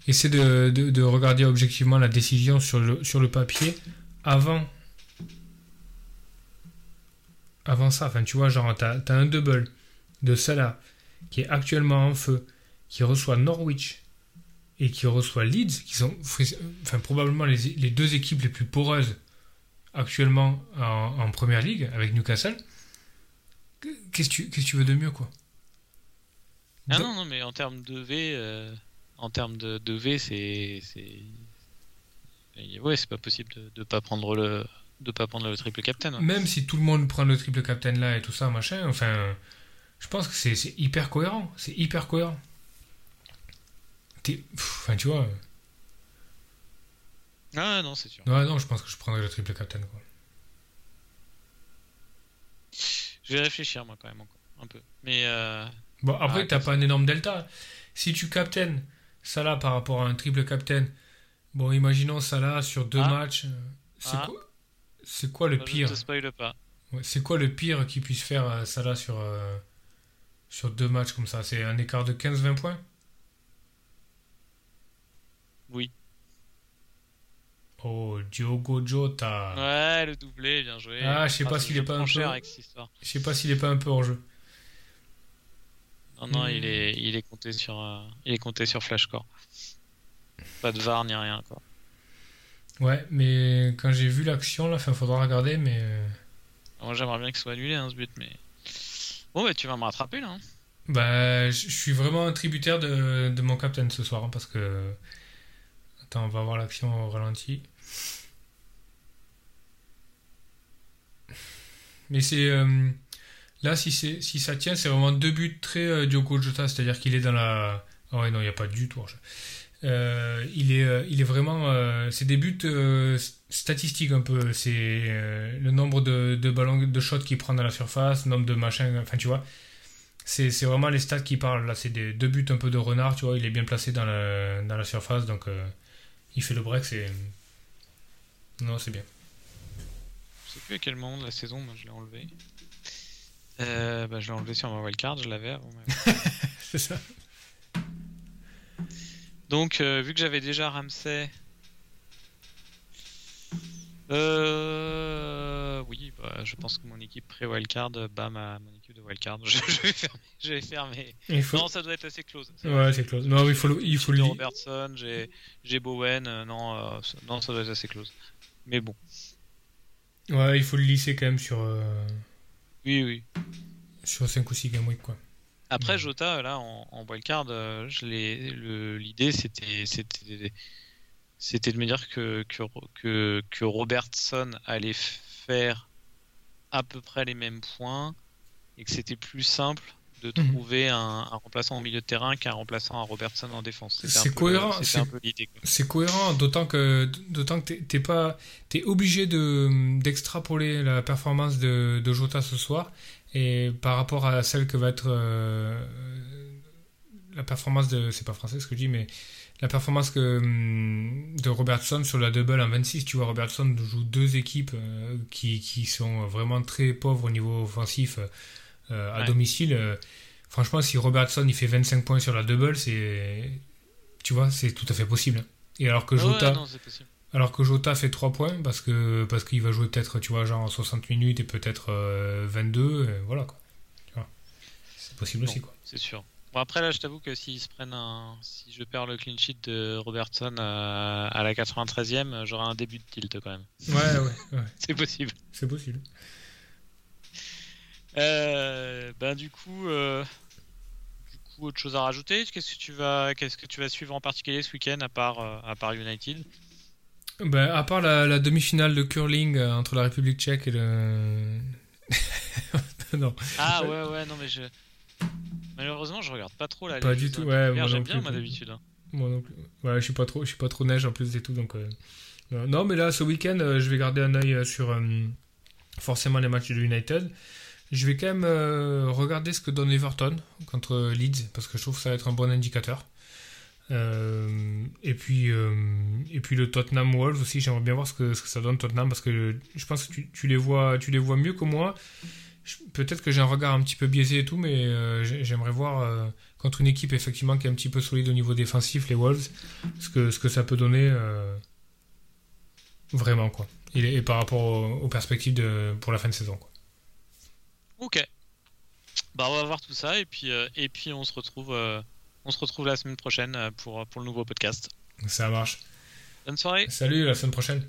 essaie de, de, de regarder objectivement la décision sur le, sur le papier avant. Avant ça, enfin, tu vois, genre, t'as as un double de Salah qui est actuellement en feu, qui reçoit Norwich et qui reçoit Leeds, qui sont enfin, probablement les, les deux équipes les plus poreuses actuellement en, en première ligue avec Newcastle. Qu'est-ce que tu, veux de mieux, quoi? Ah non, non, mais en termes de V, euh, en termes de, de V, c'est, ouais, c'est pas possible de, de pas prendre le, de pas prendre le triple captain. ouais. Même si tout le monde prend le triple captain là et tout ça, machin, enfin, je pense que c'est hyper cohérent. C'est hyper cohérent. Enfin, tu vois. Ah non, c'est sûr. Non, non, je pense que je prendrais le triple captain, quoi. Je vais réfléchir moi quand même un peu. Mais euh, Bon, après, Ah, t'as pas un énorme delta. Si tu captain Salah par rapport à un triple captain, bon, imaginons Salah sur deux Ah. matchs, euh, c'est Ah. quoi, c'est quoi le je pire ne te spoil pas. Ouais, c'est quoi le pire qu'il puisse faire euh, Salah sur, euh, sur deux matchs comme ça C'est un écart de 15-20 points? Oui. Oh, Diogo Jota. Ouais, le doublé, bien joué. Ah, je sais pas s'il est pas un peu-. Je sais pas s'il est pas un peu en jeu. Non, non, Hmm. il est, il est compté sur, euh, il est compté sur Flashcore. Pas de VAR ni rien quoi. Ouais, mais quand j'ai vu l'action, là, il faudra regarder, mais. euh, Moi, j'aimerais bien que ce soit annulé hein, ce but, mais bon, bah tu vas me rattraper là. hein. Bah, je suis vraiment un tributaire de, mon captain ce soir, hein, parce que. Attends, on va voir l'action au ralenti. Mais c'est. euh, Là, si, si ça tient, c'est vraiment deux buts très euh, Jota, c'est-à-dire qu'il est dans la. Ah ouais, non, il n'y a pas du tout. Euh, il, est, euh, il est vraiment. euh, c'est des buts euh, statistiques un peu. C'est euh, le nombre de, de ballons, de shots qu'il prend dans la surface, le nombre de machins. Enfin, tu vois. C'est c'est vraiment les stats qui parlent. Là, c'est des deux buts un peu de renard, tu vois. Il est bien placé dans la, dans la surface, donc euh, il fait le break. C'est. Non, c'est bien. Je sais plus à quel moment de la saison, moi je l'ai enlevé. Bah, je l'ai enlevé sur ma wildcard, je l'avais avant. même. C'est ça. Donc, euh, vu que j'avais déjà Ramsey. Euh, oui, bah, je pense que mon équipe pré-wildcard bat ma mon équipe de wildcard. Je, je vais faire, mes- je vais. Il faut... Non, ça doit être assez close. Ça Ouais, c'est close. Non, il faut le, il faut le Robertson, j'ai Bowen. euh, non, euh, ça- non, ça doit être assez close. Mais bon, Ouais, il faut le lisser quand même sur, euh, oui, oui. sur 5 ou 6 game week, quoi. Après, Jota, là, en, en wildcard, euh, l'idée, c'était, de me dire que, que, que, que Robertson allait faire à peu près les mêmes points et que c'était plus simple de Mhm. trouver un, un remplaçant au milieu de terrain qu'un remplaçant à Robertson en défense. C'est cohérent, c'est- cohérent, d'autant que d'autant que t'es- t'es pas t'es obligé de d'extrapoler la performance de, de Jota ce soir et par rapport à celle que va être euh, la performance de c'est pas français ce que je dis mais la performance que hum, de Robertson sur la double en 26 tu vois Robertson joue deux équipes euh, qui, qui sont vraiment très pauvres au niveau offensif euh, à Ouais. domicile franchement si Robertson il fait 25 points sur la double c'est tu vois c'est tout à fait possible et alors que Ouais, Jota non, c'est possible. Alors que Jota fait 3 points parce que parce qu'il va jouer peut-être tu vois genre 60 minutes et peut-être euh, 22 et voilà quoi c'est possible Bon. aussi quoi C'est sûr. Bon, après, là, je t'avoue que s'ils se prennent un. Si je perds le clean sheet de Robertson euh, à la 93e, j'aurai un début de tilt quand même. ouais ouais, ouais C'est possible. c'est possible Euh, ben, du coup. euh, Du coup, autre chose à rajouter? Qu'est-ce que tu vas, qu'est-ce que tu vas suivre en particulier ce week-end à part, euh, à part United? Ben, à part la, la demi-finale de curling euh, entre la République tchèque et le non Ah ouais, ouais, non, mais je. Malheureusement, je regarde pas trop la Pas du tout, ouais, moi J'aime non bien, plus. moi, d'habitude. hein. moi non plus ouais je suis pas trop je suis pas trop neige en plus et tout donc euh, non. mais là ce week-end euh, je vais garder un œil sur forcément les matchs de United je vais quand même regarder ce que donne Everton contre Leeds parce que je trouve que ça va être un bon indicateur Euh, et puis euh, et puis le Tottenham Wolves aussi j'aimerais bien voir ce que, ce que ça donne Tottenham parce que je pense que tu, les vois tu les vois mieux que moi peut-être que j'ai un regard un petit peu biaisé et tout mais euh, j'ai- j'aimerais voir contre une équipe effectivement qui est un petit peu solide au niveau défensif les Wolves ce que ce que ça peut donner vraiment quoi et, par rapport aux, perspectives pour la fin de saison quoi. Ok. Bah, on va voir tout ça et puis, et puis on se retrouve. Euh, On se retrouve la semaine prochaine euh, pour, pour le nouveau podcast. ça marche. Bonne soirée. Salut à la semaine prochaine